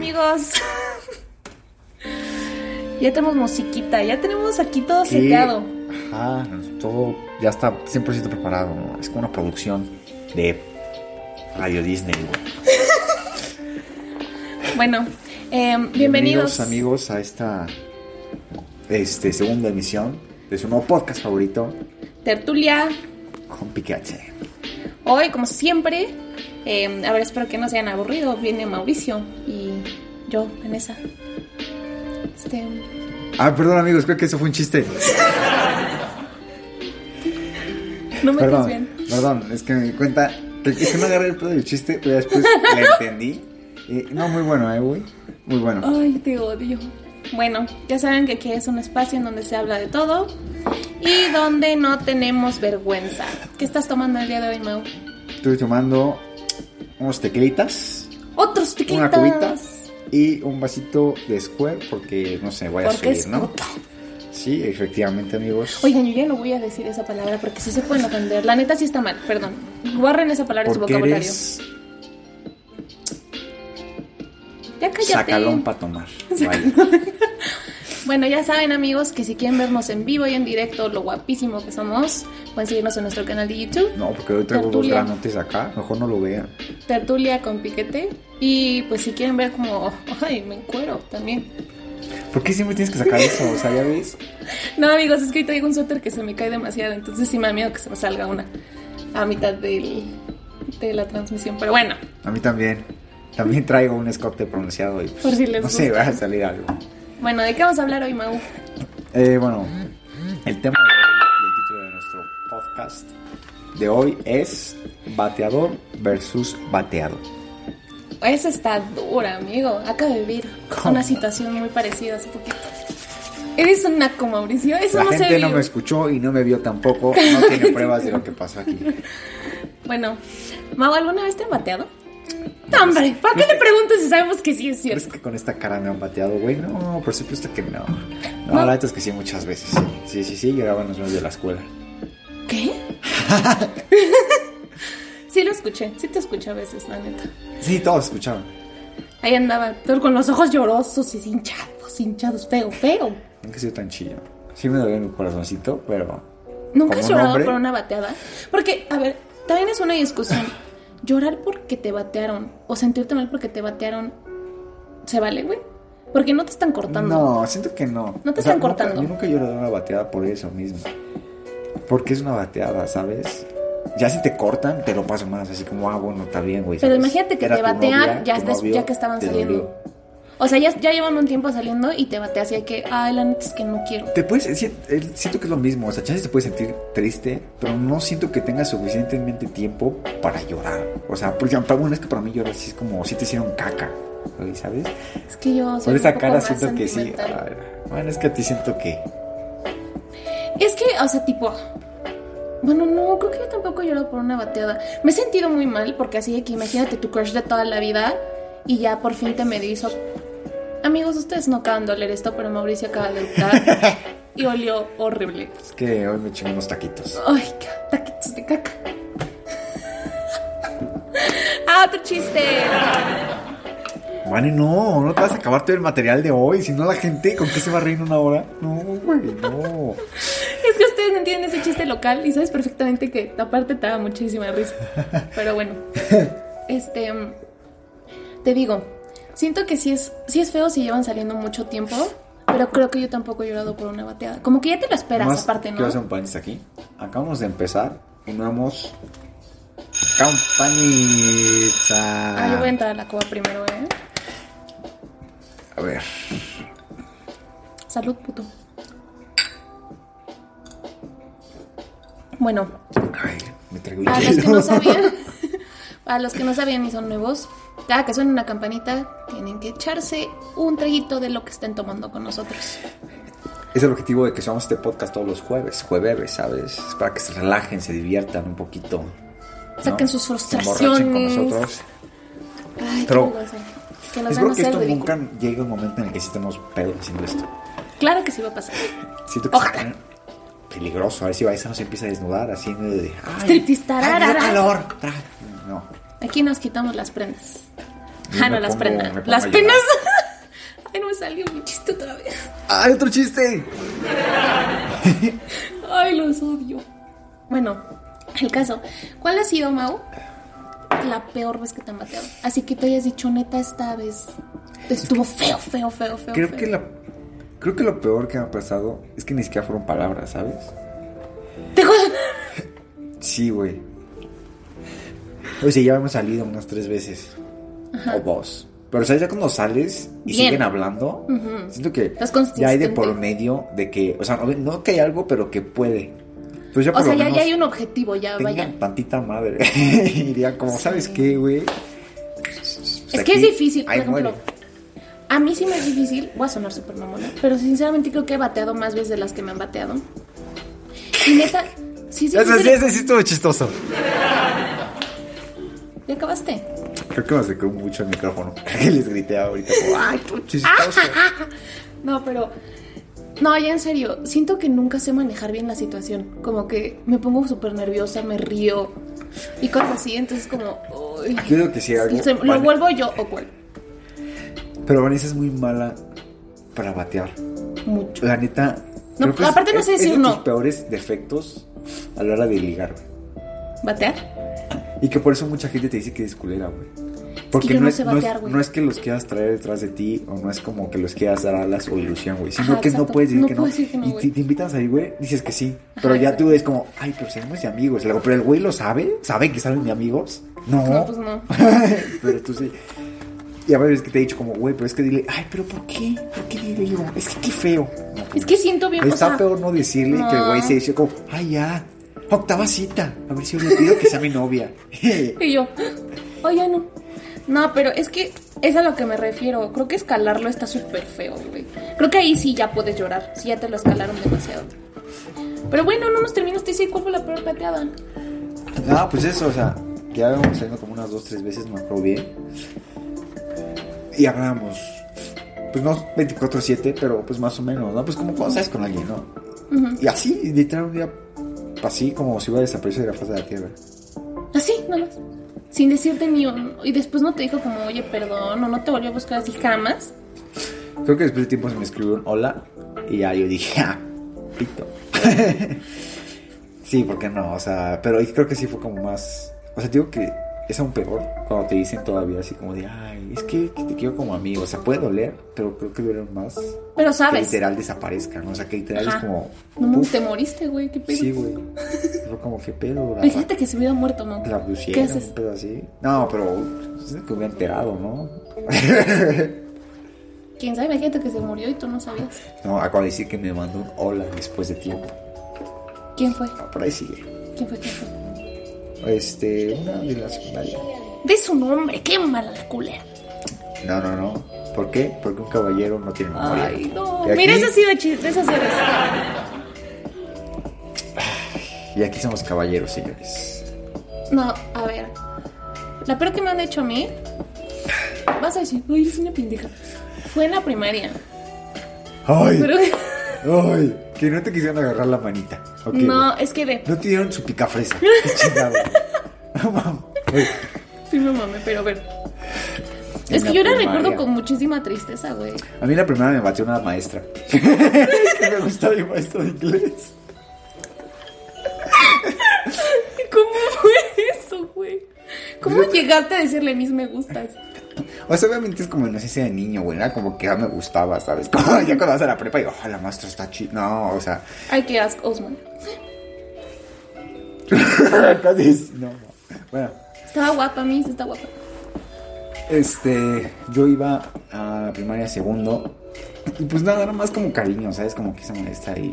amigos. ya tenemos musiquita, ya tenemos aquí todo seteado. Ajá, todo ya está 100% preparado. ¿no? Es como una producción de Radio Disney. güey. Bueno, eh, bienvenidos. amigos a esta este, segunda emisión de su nuevo podcast favorito Tertulia. con Piquete. Hoy, como siempre, eh, a ver, espero que no se hayan aburrido. Viene Mauricio y yo, Vanessa. Este, Ah, perdón amigos, creo que eso fue un chiste. no me Perdón, bien. perdón, es que me di cuenta que, que no agarré el pedo del chiste, pero después le entendí. Y, no, muy bueno, eh, güey. Muy bueno. Ay, te odio. Bueno, ya saben que aquí es un espacio en donde se habla de todo y donde no tenemos vergüenza. ¿Qué estás tomando el día de hoy, Mau? Estoy tomando unos tequilitas, Otros tequilas. una cubita y un vasito de Square porque no sé, voy a subir, es ¿no? puto. Sí, efectivamente, amigos. Oigan, yo ya no voy a decir esa palabra porque sí se pueden ofender. La neta sí está mal, perdón. Borren esa palabra de su vocabulario. eres Ya cállate. sacalón para tomar. Vaya. Bueno, ya saben amigos que si quieren vernos en vivo y en directo, lo guapísimo que somos, pueden seguirnos en nuestro canal de YouTube, No, porque hoy traigo dos granotes acá, mejor no lo vean. Tertulia con Piquete. Y pues si quieren ver como, ay, me encuero también. ¿Por qué siempre tienes que sacar eso? O sea, ya ves. No amigos, es que hoy traigo un suéter que se me cae demasiado, entonces sí me da miedo que se me salga una a mitad del, de la transmisión. Pero bueno, A mí también. También traigo un escote pronunciado y pues, Por si les no sé, va a salir algo. Bueno, ¿de qué vamos a hablar hoy, Mau? Eh, bueno, el tema de hoy y el título de nuestro podcast de hoy es bateador versus bateado. Esa está dura, amigo. Acabo de vivir ¿Cómo? una situación muy parecida hace poquito. Eres un naco, Mauricio. Eso La no se gente no me escuchó y no me vio tampoco. No tiene pruebas de lo que pasó aquí. Bueno, Mau, ¿alguna vez te han bateado? Hombre, ¿para qué le preguntas si sabemos que sí es ¿Crees cierto? que con esta cara me han bateado, güey? No, por supuesto que no. No, No. la neta es que sí, muchas veces. Sí, sí, sí, llegaban los niños de la escuela. ¿Qué? sí lo escuché, sí te escuché a veces, la neta. Sí, todos escuchaban. Ahí andaba, todo con los ojos llorosos y hinchados, hinchados, feo, feo. Nunca he sido tan chillo. Sí me duele mi corazoncito, pero... ¿Nunca has llorado hombre, por una bateada? Porque, a ver, también es una discusión. Llorar porque te batearon o sentirte mal porque te batearon, ¿se vale, güey? Porque no te están cortando. No, siento que no. No te O sea, están nunca- cortando. yo nunca he llorado una bateada por eso mismo. Porque es una bateada, ¿sabes? Ya si te cortan, te lo paso más. Así como, ah, bueno, está bien, güey. Pero imagínate que Era te batean novia, ya, novio, que estaban saliendo. dolió. O sea, ya, ya llevan un tiempo saliendo y te bateas y hay que, ay, la neta es que no quiero. Te puedes, si- eh, siento que es lo mismo, o sea, chances te puedes sentir triste, pero no siento que tengas suficientemente tiempo para llorar. O sea, porque bueno, es que para mí llorar sí es como si te hicieron caca, ¿sabes? Es que yo soy Por un esa poco cara siento que sí. ay, bueno, es que a ti siento que Es que, o sea, tipo. Bueno, no, creo que yo tampoco he llorado por una bateada. Me he sentido muy mal porque así de que imagínate tu crush de toda la vida y ya por fin te me hizo. Amigos, ustedes no acaban de oler esto, pero Mauricio acaba de optar y olió horrible. es que hoy me eché unos taquitos. Ay, qué taquitos de caca. ah, otro chiste. Vale, no, no te vas a acabar todo el material de hoy, si no la gente, ¿con qué se va a reír en una hora? No, güey, no. Es que ustedes no entienden ese chiste local y sabes perfectamente que aparte te da muchísima risa. Pero bueno, este, te digo, siento que sí es, sí es feo si llevan saliendo mucho tiempo, pero creo que yo tampoco he llorado por una bateada. Como que ya te lo esperas, aparte, ¿no? Quiero hacer un paréntesis aquí. Acabamos de empezar y no hemos... Campanita. Ah, yo voy a entrar a la cueva primero, ¿eh? A ver. Salud, puto. Bueno, Ay, me traigo Para los que no sabían, para los que no sabían y son nuevos, cada que suena una campanita, tienen que echarse un traguito de lo que estén tomando con nosotros. Es el objetivo de que hagamos este podcast todos los jueves, jueves, ¿sabes? Es para que se relajen, se diviertan un poquito. ¿no? Saquen sus Se emborrachen con frustraciones. nosotros. Ay, Pero-. Que nos Espero que esto ridículo. nunca llegue un momento en el que sí estemos pedos haciendo esto. Claro que sí va a pasar. Siento que Ojalá. se peligroso. A ver si Baeza no se empieza a desnudar medio de. ¡Ay! Ay, calor! No. Aquí nos quitamos las prendas. Yo Ah, no, las prendas. Las penas. Ay, no me salió mi chiste vez. ¡Ay, otro chiste! Ay, los odio. Bueno, el caso. ¿Cuál ha sido, Mau? La peor vez que te han bateado. Así que te hayas dicho, neta, esta vez estuvo feo, feo, feo, feo. Creo feo. que la... Creo que lo peor que me ha pasado es que ni siquiera fueron palabras, ¿sabes? Te. Sí, güey. O sea, ya hemos salido unas tres veces. O dos. Pero, ¿sabes? Ya cuando sales y Bien. siguen hablando, siento que ya hay de por medio de que, o sea, no, no que hay algo, pero que puede. Pues ya O por sea, lo ya, menos ya hay un objetivo, ya tengan vaya. tantita madre. y como, ¿sabes qué, güey? Es que es difícil, por ejemplo. muere. A mí sí me es difícil, voy a sonar súper mamona, pero sinceramente creo que he bateado más veces de las que me han bateado. Y neta, sí es Ese, sí, ese sí estuvo chistoso. ¿Ya acabaste? Creo que me acercó mucho el micrófono. que les grité ahorita como, ¡ay, chistoso! No, pero. No, ya en serio, siento que nunca sé manejar bien la situación. Como que me pongo súper nerviosa, me río y cosas así, entonces como. uy. Yo que sí, algo. Se- lo vuelvo yo o cuál. Pero Vanessa es muy mala para batear. Mucho. La neta. No, es- aparte no sé es- decir es de no. tus peores defectos a la hora de ligar. ¿Batear? Y que por eso mucha gente te dice que eres culera, güey. Porque no, no es, no, es, no es que los quieras traer detrás de ti o no es como que los quieras dar alas o ilusión, güey. Sino Ajá, que no puedes decir que no. decir que no, y te, te invitan a salir, güey, dices que sí. Ajá, pero ya exacto. tú es como, ay, pero seremos de amigos. Luego, pero el güey lo sabe, sabe que salen de amigos. No. No, pues no. pero tú sí. Y a veces que te he dicho como, güey, pero es que dile, ay, pero ¿por qué? ¿Por qué le digo? Es que qué feo. No, Es que siento bien. o Está sea, peor no decirle que el güey se dice como, ay, ya, octava cita. A ver si yo le pido que sea mi novia. Y yo, oye, no. No, pero es que es a lo que me refiero. Creo que escalarlo está súper feo, güey. Creo que ahí sí ya puedes llorar. Si ya te lo escalaron demasiado. Pero bueno, no nos terminaste de decir cuál fue la peor pateada. No, pues eso, o sea, ya habíamos salido como unas dos, tres veces, no me acuerdo bien. Y hablábamos, pues no 24-7, pero pues más o menos, ¿no? Pues como cuando sales con alguien, ¿no? Y así, literal, un día, así como si hubiera desaparecido de la faz de la tierra. Así, nada más. Sin decirte ni un... Y después no te dijo como, oye, perdón, o no te volvió a buscar así jamás. Creo que después de tiempo se me escribió un hola y ya yo dije, ah, pito. sí, porque no, o sea, pero creo que sí fue como más, o sea, digo que es aún peor cuando te dicen todavía así como de, ay, es que, que te quiero como amigo, o sea, puede doler, pero creo que duele más Pero que sabes. literal desaparezcan, ¿no? o sea, que literal Ajá. es como, No te moriste, güey, qué pedo. sí, güey, fue como que pedo, la, Imagínate que se hubiera muerto, ¿no? la ¿Qué haces? así. No, pero es que hubiera enterado, ¿no? Quién sabe, imagínate que se murió y tú no sabías. no, acabo de decir que me mandó un hola después de tiempo. ¿Quién fue? No, por ahí sigue. ¿Quién fue? ¿Quién fue? Este, una de la secundaria. De su nombre, qué mala la culera. No, no, no. ¿Por qué? Porque un caballero no tiene memoria. Ay, no. Aquí, Mira, esa sí de chiste, eres. y aquí somos caballeros, señores. No, a ver. La peor que me han hecho a mí. Vas a decir, uy, eres una pendeja. Fue en la primaria. ¡Ay! Pero. ¡Ay! Que no te quisieron agarrar la manita. Ok, no, es que ve. No te dieron su picafresa. Qué chingado. No mames. Sí, me mame, pero a ver. Es que yo la recuerdo con muchísima tristeza, güey. A mí la primera me batió una maestra. es que me gustaba mi maestro de inglés. ¿Cómo fue eso, güey? ¿Cómo llegaste a decirle mis me gustas? O sea, obviamente es como inocencia de niño, güey. Era como que ya me gustaba, ¿sabes? Como ya cuando vas a la prepa y, oh, la maestra está chida. No, o sea, Ay, qué asco, Osman. casi es- No, no. Bueno, Estaba guapa, mi está guapa. Este. Yo iba a la primaria segundo. Y pues nada, era más como cariño, ¿sabes? Como que esa maestra y.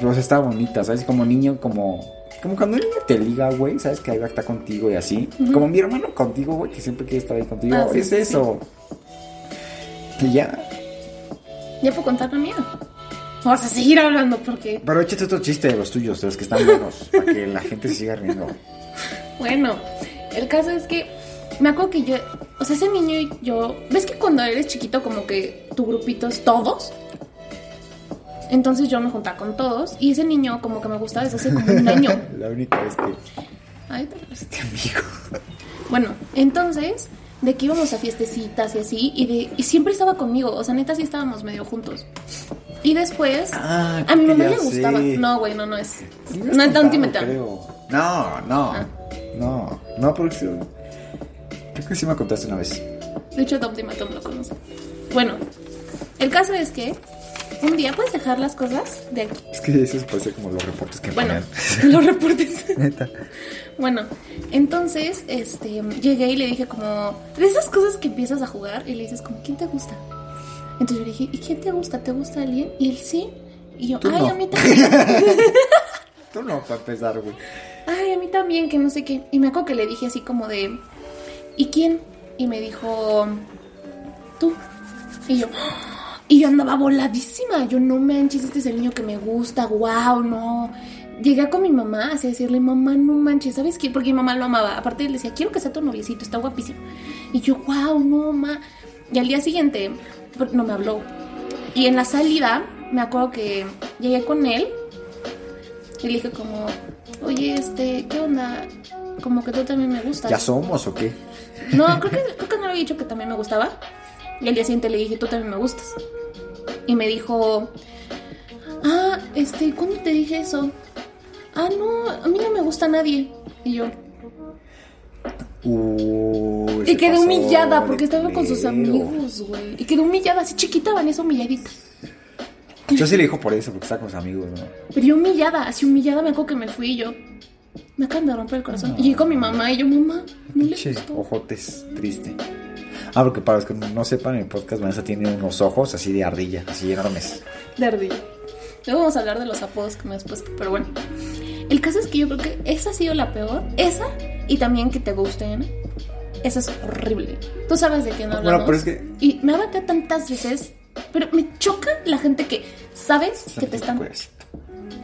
Pues estaba bonita, ¿sabes? Como niño, como. Como cuando un niño te liga, güey, ¿sabes? Que ahí va a estar contigo y así. Como mi hermano contigo, güey, que siempre quiere estar ahí contigo. Ah, sí, es sí, eso. Y ya. Ya puedo contar la mía. Vamos a seguir hablando porque, Pero échate otro chiste de los tuyos, de los que están buenos, para que la gente se siga riendo. bueno, el caso es que me acuerdo que yo, o sea, ese niño y yo, ¿ves que cuando eres chiquito como que tu grupito es todos? Entonces yo me juntaba con todos y ese niño como que me gustaba desde hace como un año. La única vez que Ay, te- este amigo. Bueno, entonces de que íbamos a fiestecitas y así, y, de, y siempre estaba conmigo, o sea, neta sí estábamos medio juntos. Y después, Ah, a mi mamá le gustaba. No, güey, no, no es. Sí no es tan. No, no. Ah. No, no, porque Creo que sí me contaste una vez. De hecho, Tom Ultimatum lo conoce. Bueno, el caso es que un día puedes dejar las cosas de aquí. Es que eso puede ser como los reportes que Bueno, los reportes. Neta. Bueno, entonces, este, llegué y le dije como, de esas cosas que empiezas a jugar y le dices como, ¿quién te gusta? Entonces yo le dije, ¿y quién te gusta? ¿Te gusta alguien? Y él sí. Y yo, Tú ay, no. a mí también. Tú no, para empezar, güey. ay, a mí también, que no sé qué. Y me acuerdo que le dije así como de, ¿y quién? Y me dijo, tú. Y yo, y yo andaba voladísima. Yo, no manches, este es el niño que me gusta, wow, no. Llegué con mi mamá así a decirle, mamá, no manches, ¿sabes qué? Porque mi mamá lo amaba. Aparte, él decía, quiero que sea tu noviecito, está guapísimo. Y yo, wow, no, ma. Y al día siguiente, no me habló. Y en la salida, me acuerdo que llegué con él y le dije como, oye, este, ¿qué onda? Como que tú también me gustas. ¿Ya somos o qué? No, creo que, creo que no le había dicho que también me gustaba. Y al día siguiente le dije, tú también me gustas. Y me dijo, ah, este, ¿cuándo te dije eso? Ah, no, a mí no me gusta nadie. Y yo, Uy, y quedé humillada porque estaba con sus amigos, güey. Y quedé humillada, así chiquita, Vanessa humilladita. Yo sí le dijo por eso, porque estaba con sus amigos, ¿no? Pero yo humillada, así humillada me acuerdo que me fui y yo. Me acaban de romper el corazón. Y llegué con mi mamá y yo, mamá, no le gustó. ojotes, triste. Ah, porque para los que no sepan, el podcast Vanessa tiene unos ojos así de ardilla, así enormes. de ardilla. Luego vamos a hablar de los apodos que me has puesto, pero bueno. El caso es que yo creo que esa ha sido la peor. Esa y también que te gusten. Esa es horrible. Tú sabes de quién hablamos. Bueno, pero es que- Y me ha tantas veces, pero me choca la gente que sabes que te están... Pues.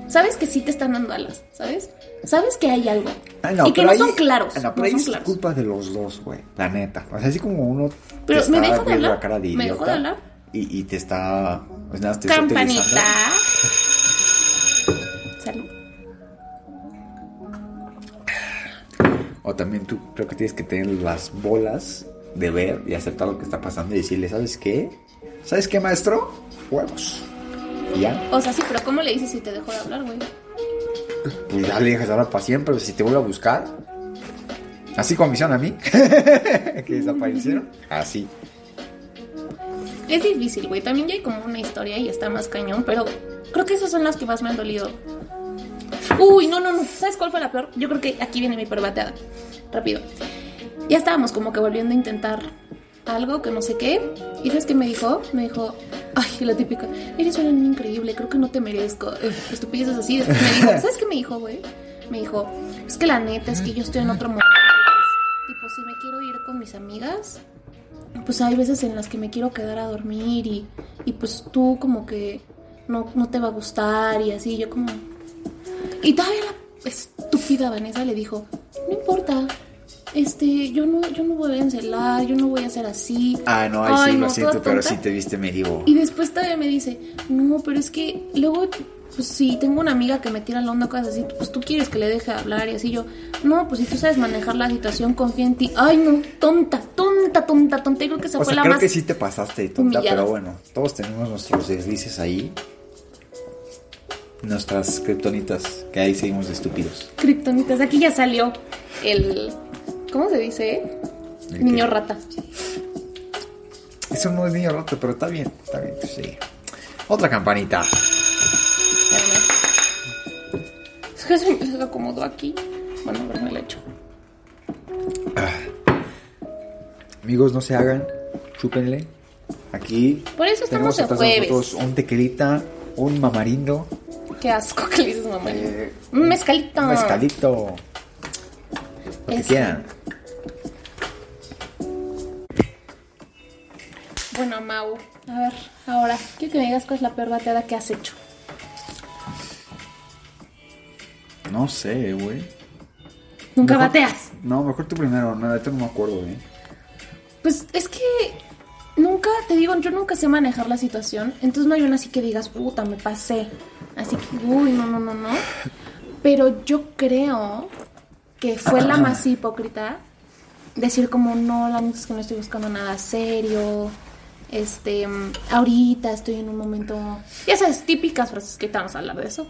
Sabes que sí te están dando alas, ¿sabes? Sabes que hay algo. Ah, y que no son claros. ah, No, No, son es culpa de los dos, güey. La neta. O sea, así como uno. Pero está ¿me deja de hablar? la cara de ¿Me idiota de hablar? Y, y te está. Pues nada, te Campanita. Salud. O también tú creo que tienes que tener las bolas de ver y aceptar lo que está pasando y decirle, ¿sabes qué? ¿Sabes qué, maestro? Huevos. Y ya, O sea, sí, pero ¿cómo le dices si te dejó de hablar, güey? pues ya le dejas hablar para siempre. Si te vuelve a buscar, así como hicieron a mí, que desaparecieron, así. Es difícil, güey. También ya hay como una historia y está más cañón, pero creo que esas son las que más me han dolido. Uy, no, no, no. ¿Sabes cuál fue la peor? Yo creo que aquí viene mi peor bateada. Rápido. Ya estábamos como que volviendo a intentar algo que no sé qué. ¿Y sabes qué me dijo? Me dijo, ay, la típica, eres una niña increíble, creo que no te merezco. Estupideces así. Después me dijo, ¿sabes qué me dijo, güey? Me dijo, es que la neta es que yo estoy en otro mundo. Tipo, si me quiero ir con mis amigas, pues hay veces en las que me quiero quedar a dormir y, y pues tú como que no, no te va a gustar y así, yo como... Y todavía la estúpida Vanessa le dijo, no importa, este, yo no, yo no voy a encelar, yo no voy a hacer así. Ah, no, ahí Ay, sí, no, lo siento, pero sí te viste medio... Y después todavía me dice, no, pero es que luego, pues si tengo una amiga que me tira la onda, cosas así, pues tú quieres que le deje hablar y así yo, no, pues si tú sabes manejar la situación, confía en ti. Ay, no, tonta, tonta, tonta, tonta. Y creo que esa O fue sea, la creo más... que sí te pasaste de tonta, humillada. pero bueno, todos tenemos nuestros deslices ahí. Nuestras kriptonitas, que ahí seguimos de estúpidos. Kryptonitas. Aquí ya salió el. ¿Cómo se dice? ¿El Niño qué? rata. Eso no es niño rato, pero está bien, está bien, sí. Otra campanita. Es que se me acomodó aquí. Bueno, a ver, me la echo. Amigos, no se hagan, chúpenle. Aquí Por eso estamos en jueves. nosotros un tequilita, un mamarindo, Qué asco que le dices, mamá. Eh, Un mezcalito. un mezcalito. Lo que Eso. quieran. Bueno, Mau. A ver, ahora, quiero que me digas cuál es la peor bateada que has hecho. No sé, güey. Nunca Mejor- bateas. No, mejor tú primero, no, ahorita no me acuerdo, güey. Pues es que nunca, te digo, yo nunca sé manejar la situación. Entonces no hay una así que digas, puta, me pasé. Así que, uy, no, no, no, no. Pero yo creo que fue la más hipócrita decir como, no, la neta es que no estoy buscando nada serio. Este, ahorita estoy en un momento, ya sabes, típicas frases que vamos a hablar de eso.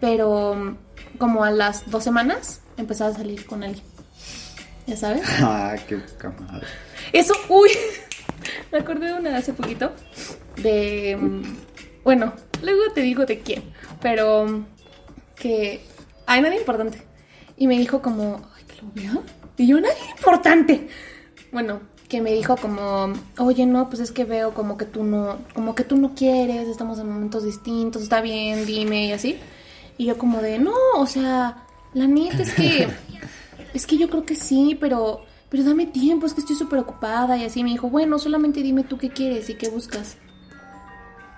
Pero como a las dos semanas empezaba a salir con alguien. ¿Ya sabes? Ah, qué poca madre. Eso, uy, me acordé de una de hace poquito. De, bueno, luego te digo de quién, pero que hay nadie importante. Y me dijo como, ay, que lo vea. Y yo, nadie importante. Bueno, que me dijo como, oye, no, pues es que veo como que tú no, como que tú no quieres, estamos en momentos distintos, está bien, dime y así. Y yo como de, no, o sea, la neta es que, es que yo creo que sí, pero, pero dame tiempo, es que estoy súper ocupada y así. Me dijo, bueno, solamente dime tú qué quieres y qué buscas.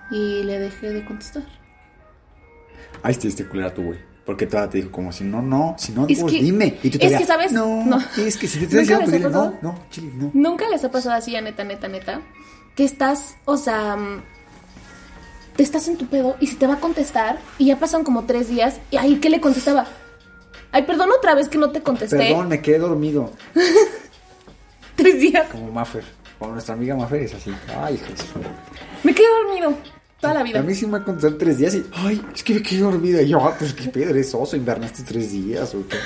Y le dejé de contestar. Ahí estuviste culera tú, güey. Porque toda te dijo como si no, no, si no, Es pues que- dime. Y tú es todavía, que, ¿sabes? No, No. es que si te ¿Nunca estoy diciendo, dile, no, no, chile, no. Nunca les ha pasado así, a neta, neta, neta, que estás, o sea, mm, te estás en tu pedo y se te va a contestar y ya pasan como tres días y ahí, ¿qué le contestaba? Ay, perdón otra vez que no te contesté. Perdón, me quedé dormido. Tres días. Como Maffer. Como nuestra amiga Maffer es así. Ay, Jesús. Me quedé dormido toda la vida. A mí sí me ha tres días y, ay, es que me quedé dormida. Y yo, ah, pues qué pedo, eres oso, invernaste tres días o qué.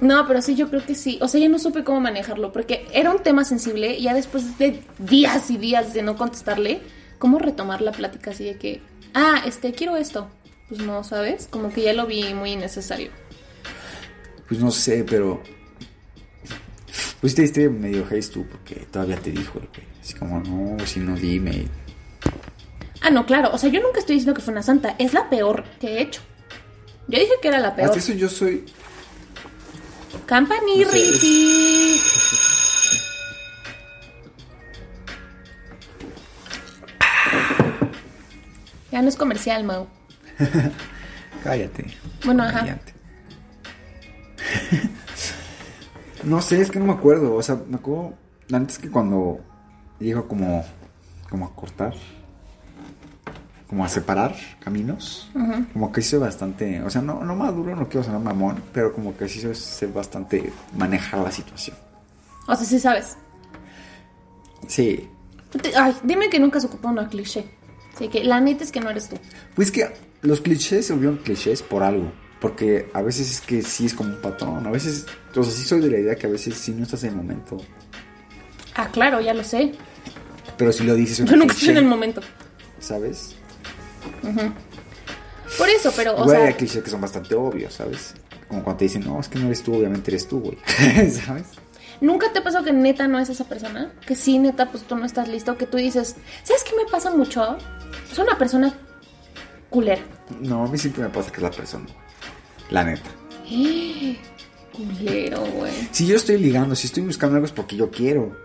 No, pero sí, yo creo que sí. O sea, ya no supe cómo manejarlo porque era un tema sensible y ya después de días y días de no contestarle, ¿cómo retomar la plática así de que, ah, este, quiero esto? Pues no, ¿sabes? Como que ya lo vi muy innecesario. Pues no sé, pero. Pues te diste medio haze tú, porque todavía te dijo el güey. Así como, no, si no dime. Ah, no, claro. O sea, yo nunca estoy diciendo que fue una santa. Es la peor que he hecho. Yo dije que era la peor. Hasta eso yo soy. Campanirriti. Ya no es comercial, Mau. Cállate. Bueno, ajá. Comediante. no sé, es que no me acuerdo. O sea, me acuerdo. Antes que cuando dijo como. Como a cortar. Como a separar caminos. Como que hizo bastante. O sea, no, no maduro, no quiero sonar mamón. Pero como que sí hizo ser bastante. Manejar la situación. O sea, sí sabes. Sí. Ay, dime que nunca se ocupó una cliché. Así que la neta es que no eres tú. Pues que los clichés se volvieron clichés por algo. Porque a veces es que sí es como un patrón. A veces. O sea, sí soy de la idea que a veces sí no estás en el momento. Ah, claro, ya lo sé. Pero si lo dices Yo nunca estoy en cliché, el momento. ¿sabes? Por eso, pero, o Igual sea, hay clichés que son bastante obvios, ¿sabes? Como cuando te dicen, no, es que no eres tú, obviamente eres tú, güey. ¿Sabes? ¿nunca te pasó que neta no es esa persona? Que sí, neta, pues tú no estás listo. Que tú dices, ¿sabes qué me pasa mucho? Soy una persona culera. No, a mí siempre me pasa que es la persona. La neta. Culero, güey. Si yo estoy ligando, si estoy buscando algo es porque yo quiero.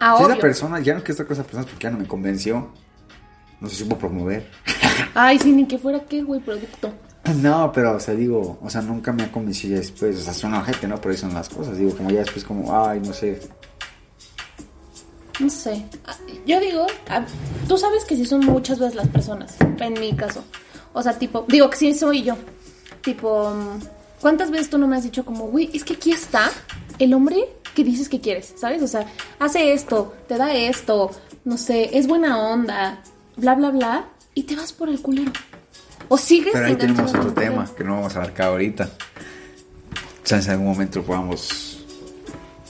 Ah, si es la persona, ya no quiero estar con esa persona porque ya no me convenció. No se supo promover. Ay, sí, ni que fuera qué, güey, producto. No, pero, o sea, digo, o sea, nunca me ha convencido después. O sea, suena ojete, ¿no? Pero ahí son las cosas. Digo, como ya después, como, ay, no sé. No sé. Ah, Yo digo, ah, tú sabes que sí son muchas veces las personas, en mi caso. O sea, tipo, digo que sí soy yo. Tipo, ¿cuántas veces tú no me has dicho como, güey, es que aquí está el hombre que dices que quieres, ¿sabes? O sea, hace esto, te da esto, no sé, es buena onda, bla, bla, bla, y te vas por el culero. O sigues Pero ahí tenemos en otro tema que no vamos a abarcar ahorita. Chance en algún momento lo podamos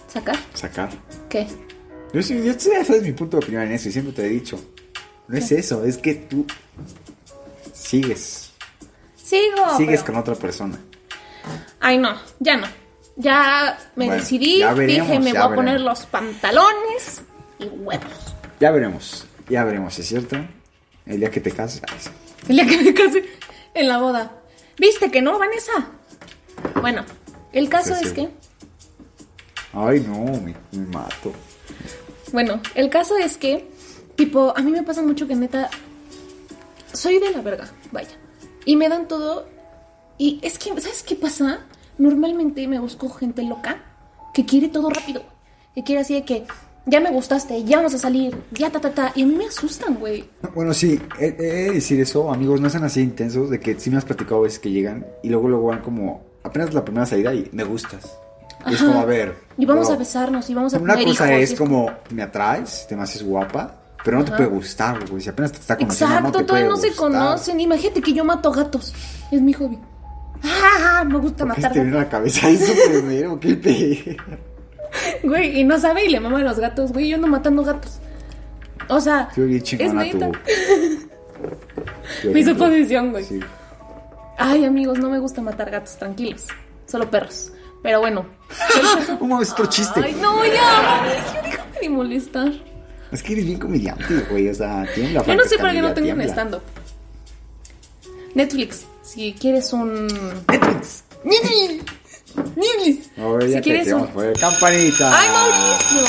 ¿Sacar? sacar. ¿Qué? Yo sí, yo sabes mi punto de opinión en eso y siempre te he dicho. No es eso, es que tú sigues. Sigo. sigues pero- con otra persona. Ay, no, ya no. Ya me Bueno, decidí, ya veremos, dije, me voy a poner veremos. los pantalones y huevos. Ya veremos, ya veremos, ¿es cierto? El día que te cases. El día que me case en la boda. ¿Viste que no, Vanessa? Bueno, el caso Sí, es que, Ay, no, me, me mato. bueno, el caso es que, tipo, a mí me pasa mucho que neta, soy de la verga, vaya. Y me dan todo. Y es que, ¿sabes qué pasa? Normalmente me busco gente loca que quiere todo rápido. Que quiere así de que, ya me gustaste, ya vamos a salir, ya ta ta ta. Y a mí me asustan, güey. Bueno, sí, he, he de decir eso, amigos, no sean así intensos, de que sí me has platicado veces que llegan y luego luego van como, apenas la primera salida y me gustas. Es Ajá. como, a ver. Y vamos bro, a besarnos y vamos a Una tener cosa hijos, y es como, me atraes, te me haces guapa, pero no te puede gustar, güey. Si apenas te está conociendo, Exacto, no todavía no se conocen. Imagínate que yo mato gatos. Es mi hobby. ¡Ah! Me gusta ¿Por qué se matar te viene a gatos. la cabeza eso primero? ¿Qué pe... Güey, y no sabe y le mama a los gatos, güey. Yo ando matando gatos. O sea, es neta. Mi suposición, güey. Sí. Ay, amigos, no me gusta matar gatos, tranquilos. Solo perros. Pero bueno. Un momento chiste. Ay, no, ya, déjame de molestar. Es que eres bien comediante, güey. O sea, tiene la Yo no sé por qué no tengo un stand-up. Netflix, si quieres un. Netflix. ¡Nini! Ya Si quieres un. campanita. ¡Ay, Mauricio!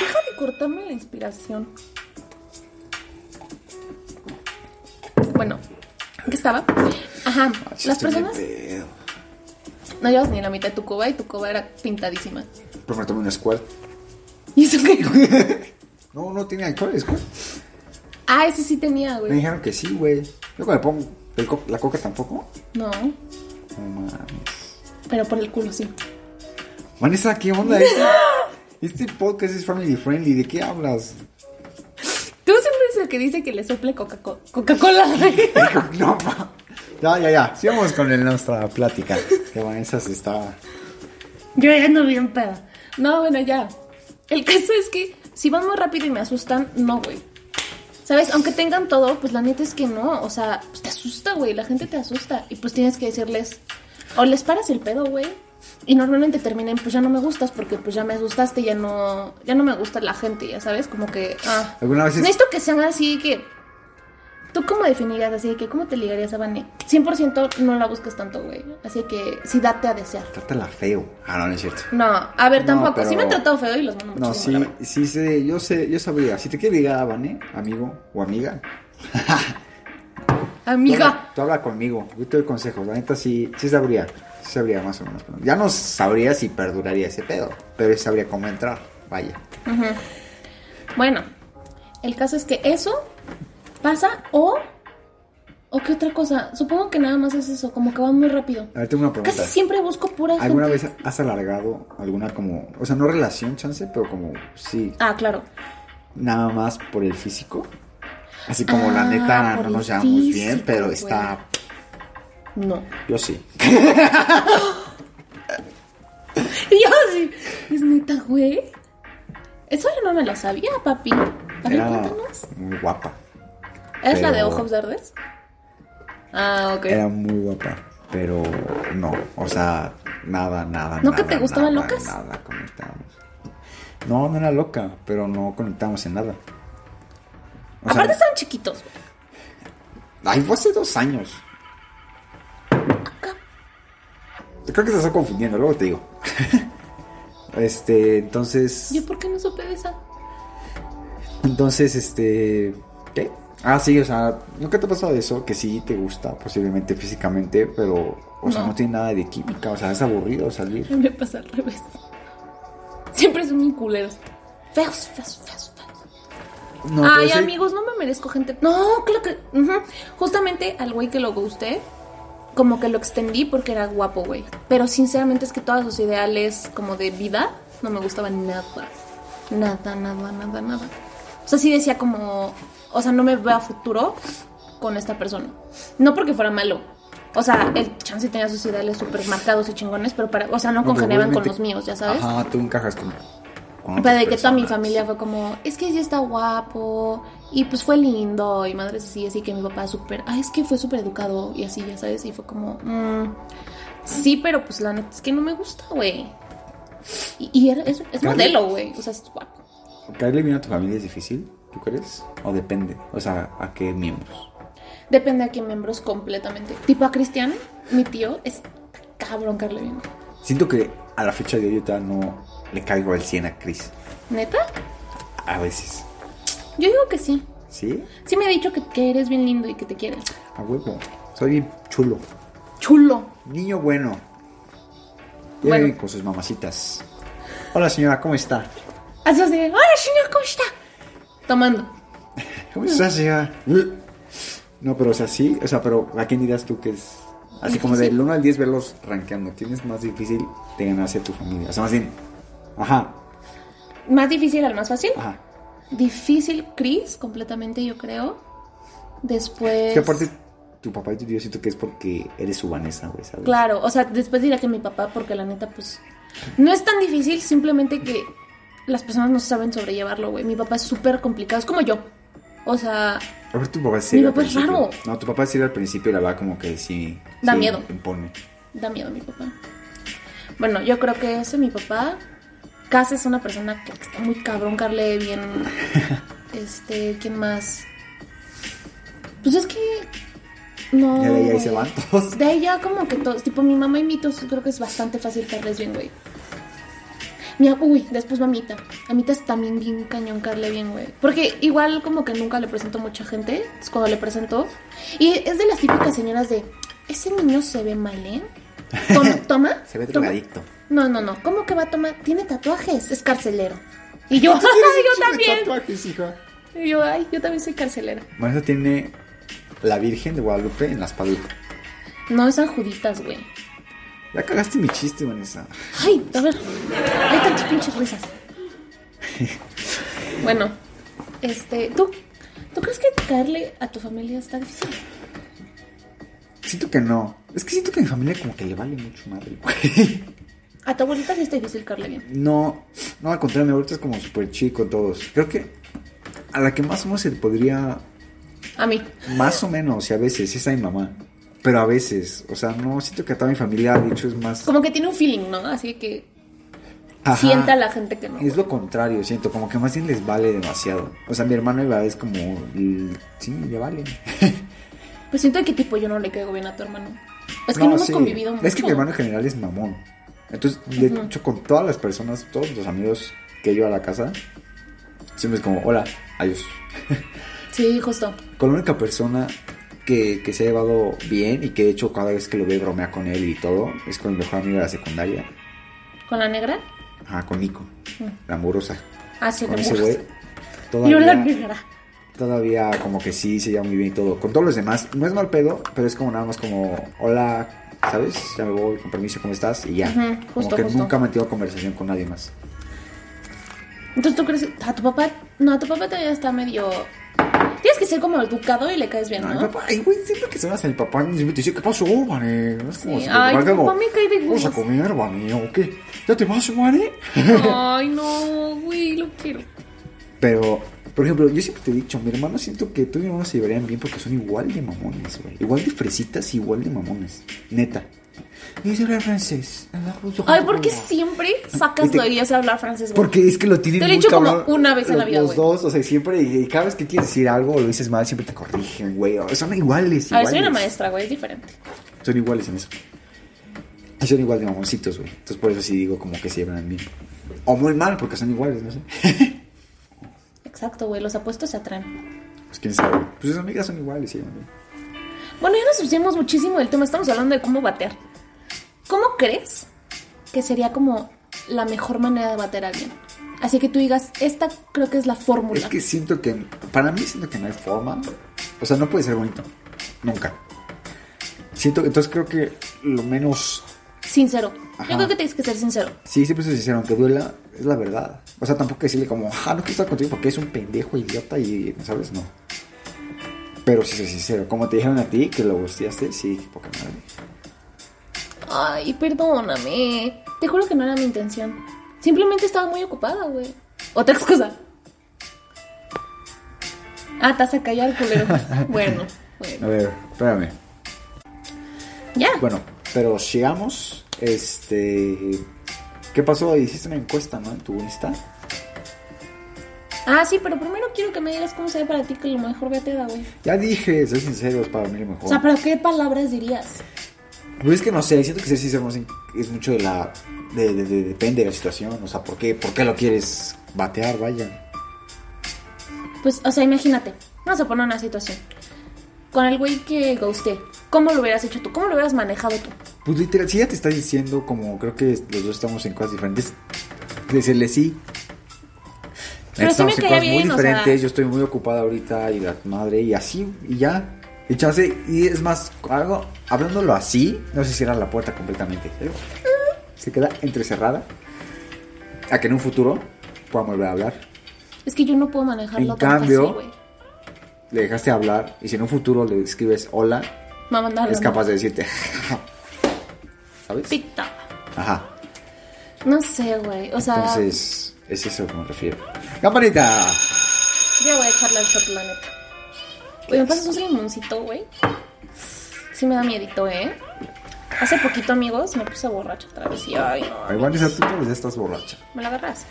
Deja de cortarme la inspiración. Bueno, ¿en qué estaba? Ajá, Ah, las personas. No llevas ni la mitad de tu coba y tu coba era pintadísima. Pero me tomé un squad. ¿Y eso qué? No, no tiene alcohol, squad. Ah, ese sí tenía, Me güey. dijeron que sí, güey. Yo cuando me pongo el co- la coca tampoco. No, No mames. Pero por el culo sí. Vanessa, ¿qué onda? Este, este podcast es family friendly. ¿De qué hablas? Tú siempre eres el que dice que le sople Coca-Co- Coca-Cola. No, ma. Ya, ya, ya. Sigamos con el- nuestra plática. Que Vanessa se está. Yo ya ando bien peda. No, bueno, ya. El caso es que si van muy rápido y me asustan, no, güey. ¿Sabes? Aunque tengan todo, pues la neta es que no. O sea, pues te asusta, güey. La gente te asusta. Y pues tienes que decirles. O les paras el pedo, güey. Y normalmente terminan, pues ya no me gustas porque pues ya me asustaste, ya no, ya no me gusta la gente, ya sabes, como que, ah. ¿Alguna vez es- Necesito que sean así que, ¿tú cómo definirías así que, cómo te ligarías a Vane? 100% no la buscas tanto, güey. Así que sí date a desear. Trátala feo. Ah, no, no es cierto. No, a ver, No, tampoco. pero- Sí me han tratado feo y los mando No, sí, sí sé, yo sé, yo sabría. Si te quiere ligar a Vane, amigo o amiga, Amiga. tú habla conmigo. Yo te doy consejos. La neta sí, sí sabría. Sí sabría más o menos. Ya no sabría si perduraría ese pedo, pero sabría cómo entrar. Vaya. Bueno, el caso es que eso pasa o. ¿O qué otra cosa? Supongo que nada más es eso, como que van muy rápido. A ver, tengo una pregunta. Casi siempre busco pura gente. ¿Alguna vez has alargado alguna como, o sea, no relación, chance, pero como, sí, Ah, claro. nada más por el físico? Así como la Ah, neta no nos llevamos bien, pero güey. está, No. yo sí. Yo así. Es neta, güey. Eso yo no me lo sabía, papi. A ver, cuéntanos. muy guapa. ¿Es la de ojos verdes? Ah, ok. Era muy guapa, pero no, o sea, nada, nada. ¿No que te gustaban nada, locas? Nada, conectamos. No, no era loca, pero no conectamos en nada. O Aparte sea, chiquitos. ay, fue hace dos años. Creo que te estás confundiendo, luego te digo. este, entonces. ¿Yo por qué no supe de esa? Entonces, este. ¿Qué? Ah, sí, o sea, ¿nunca te ha pasado de eso? Que sí te gusta, posiblemente físicamente, pero. O sea, No. tiene nada de química, o sea, es aburrido salir. Me pasa al revés. Siempre son bien culeros. Feos, feos, feos, feos. No, Ay, sí- amigos, no me merezco gente. No, claro que. Justamente al güey que lo gusté, como que lo extendí porque era guapo, güey. Pero sinceramente es que todos sus ideales, como de vida, no me gustaban nada. Nada, nada, nada, nada. O sea, sí decía como. O sea, no me veo a futuro con esta persona. No porque fuera malo. O sea, el chance tenía sus ideales súper marcados y chingones, pero para. O sea, no congeniaban con los míos, ya sabes. Ajá, tú encajas con. Pero otras de que toda mi familia fue como, es que sí está guapo, y pues fue lindo, y madres así, así que mi papá súper, ay, es que fue súper educado, y así, ya sabes, y fue como, mm, sí, pero pues la neta es que no me gusta, güey. Y, y era- es, modelo, güey, o sea, es guapo. ¿Caerle bien a tu familia es difícil? ¿Tú crees? ¿O depende? O sea, ¿a qué miembros? Depende a qué miembros completamente. Tipo a Cristian, mi tío, es cabrón Carle bien. Siento que a la fecha de hoy no le caigo al 100 a Chris. ¿Neta? A veces. Yo digo que sí. ¿Sí? Sí me ha dicho que, que eres bien lindo y que te quieres. A huevo. Soy bien chulo. Chulo. Niño bueno. Y Bueno. con sus mamacitas. Hola señora, ¿cómo está? Así hola señor, ¿cómo está? Tomando. ¿Cómo está señora? No, pero o sea, sí. O sea, pero ¿a quién dirás tú que es Así como Difícil. del 1 al 10 verlos rankeando. ¿Quién es más difícil de ganarse a tu familia? O sea, más bien. Ajá, Más difícil al más fácil. ajá. Difícil, Chris, completamente, yo creo. Después. Es que aparte, tu papá y tu tío siento que es porque eres su Vanessa, güey, ¿sabes? Claro, o sea, después dirá que mi papá, porque la neta, pues. No es tan difícil, simplemente que las personas no saben sobrellevarlo, güey. Mi papá es súper complicado, es como yo. O sea, A ver, tu papá es Mi papá es raro. No, tu papá serio al principio y la verdad como que sí. Da sí miedo. Impone. da miedo mi papá. Bueno, yo creo que ese mi papá. Casa es una persona que está muy cabrón, Carle, bien. Este, ¿quién más? Pues es que. No. Ya de ahí, ahí se van todos. De ahí ya como que todos, tipo mi mamá y mi todos, creo que es bastante fácil caerles bien, güey. Mi, uy, después mamita. Mamita es también bien cañón caerle bien, güey. Porque igual como que nunca le presento a mucha gente. Es cuando le presento. Y es de las típicas señoras de, ese niño se ve mal, ¿eh? ¿Cómo? ¿Toma? Se ve ¿Toma? drogadicto. No, no, no. ¿Cómo que va a tomar? Tiene tatuajes, es carcelero. Y yo, yo también. tatuajes, hija. Y yo, ay, yo también soy carcelera. Vanessa tiene la Virgen de Guadalupe en la espalda. No, es San Juditas, güey. Ya cagaste mi chiste, Vanessa. Ay, a ver. Hay tantas pinches risas. Bueno, este, ¿tú, ¿tú crees que caerle a tu familia está difícil? Siento que no. Es que siento que a mi familia como que le vale mucho madre, güey. A tu abuelita sí está difícil caerle bien. No, no, al contrario, mi abuelita es como súper chico todos. Creo que a la que más o menos se podría, A mí. más o menos, y a veces, es a mi mamá. Pero a veces, o sea, no, siento que a toda mi familia, de hecho, es más... Como que tiene un feeling, ¿no? Así que Ajá. sienta a la gente que no. Es lo contrario, siento, como que más bien les vale demasiado. O sea, mi hermano iba es como, sí, le vale. Pues siento que tipo yo no le caigo bien a tu hermano. Es que no, hemos sí. convivido mucho. Es que mi hermano en general es mamón. Entonces, de hecho, con todas las personas, todos los amigos que yo a la casa, siempre es como, hola, adiós. Sí, justo. Con la única persona que, que se ha llevado bien y que de hecho cada vez que lo ve bromea con él y todo, es con el mejor amigo de la secundaria, ¿Con la negra? ajá, con Nico, Mm. la amorosa. Ah, sí, Con ese güey, Yo la negra. todavía como que sí se lleva muy bien y todo. Con todos los demás, no es mal pedo, pero es como nada más como, hola, ¿sabes? Ya me voy, con permiso, ¿cómo estás? Y ya. Ujú, como justo, que justo. nunca he mantenido conversación con nadie más. Entonces tú crees, a tu papá, no, a tu papá todavía está medio... Tienes que ser como educado y le caes bien, No, ¿no? mi papá, ay, güey, siempre que se vas a mi papá, siempre te dice, ¿qué pasó, Vane? No es como Sí, si ay, papá como, me cae de Vamos a comer, Vane, ¿o qué? ¿Ya te vas, Vane? Ay, no, güey, lo quiero. Pero, por ejemplo, yo siempre te he dicho, mi hermano siento que tú y mi hermano se llevarían bien porque son igual de mamones, güey. Igual de fresitas, igual de mamones. Neta. Y dice hablar francés. Ay, ¿por qué siempre sacas lo de hablar francés, güey? Porque es que lo tienen Te lo he dicho como una vez en la vida, Los güey. dos, o sea, siempre, y cada vez que quieres decir algo o lo dices mal, siempre te corrigen, güey. Son iguales, A ver, soy una maestra, güey, es diferente. Son iguales en eso. Y son igual de mamoncitos, güey. Entonces por eso sí digo como que se llevan bien. O muy mal, porque son iguales, no sé. Exacto, güey, los apuestos se atraen. Pues quién sabe. Pues sus amigas son iguales, sí, güey. Bueno, ya nos pusimos muchísimo del tema, estamos hablando de cómo batear. ¿Cómo crees que sería como la mejor manera de bater a alguien? Así que tú digas, esta creo que es la fórmula. Es que siento que, para mí siento que no hay forma. O sea, no puede ser bonito. Nunca. Siento, entonces creo que lo menos, Sincero. Ajá. Yo creo que tienes que ser sincero. sí, siempre soy sincero, aunque duela, es la verdad. O sea, tampoco decirle como, ah, no quiero estar contigo porque es un pendejo idiota y, ¿sabes? No. Pero sí soy sincero. Como te dijeron a ti que lo gusteaste, sí, qué poca madre. Ay, perdóname. Te juro que no era mi intención. Simplemente estaba muy ocupada, güey. Otra excusa. Ah, te has callado el culero. bueno, A bueno. ver, espérame. Ya. Bueno, pero llegamos. Este. ¿Qué pasó? Hiciste una encuesta, ¿no? En tu Insta. Ah, sí, pero primero quiero que me digas cómo se ve para ti que lo mejor bateada, güey. Ya dije, soy sincero, es para mí lo mejor. O sea, pero ¿qué palabras dirías? Pues es que no sé, siento que ser sincero es mucho de la. De, de- de- depende de la situación. O sea, ¿por qué, ¿por qué lo quieres batear? Vaya. Pues, o sea, imagínate. Vamos a poner una situación. Con el güey que ghosté. ¿Cómo lo hubieras hecho tú? ¿Cómo lo hubieras manejado tú? Pues literal, si ya te estás diciendo, como creo que los dos estamos en cosas diferentes, decirle sí. Pero sí estamos me en cosas muy bien, sea- diferentes, yo estoy muy ocupada ahorita y la madre, y así, y ya. Y chance, y es más, algo, hablándolo así, no se cierra la puerta completamente. ¿sí? Se queda entrecerrada. A que en un futuro puedan volver a hablar. Es que yo no puedo manejarlo En tan cambio, fácil. Le dejaste hablar y si en un futuro le escribes hola, mandar es capaz de decirte. ¿Sabes? Ajá. No sé, güey. O sea, Entonces, es eso que me refiero. ¡Campanita! yo voy a echarle al shot, la neta. Oye, ¿me pasas un limoncito, güey? Sí me da miedito, ¿eh? Hace poquito, amigos, me puse borracha otra vez y ay, no. Ay, Vanessa, tú los días estás borracha. ¿Me la agarras?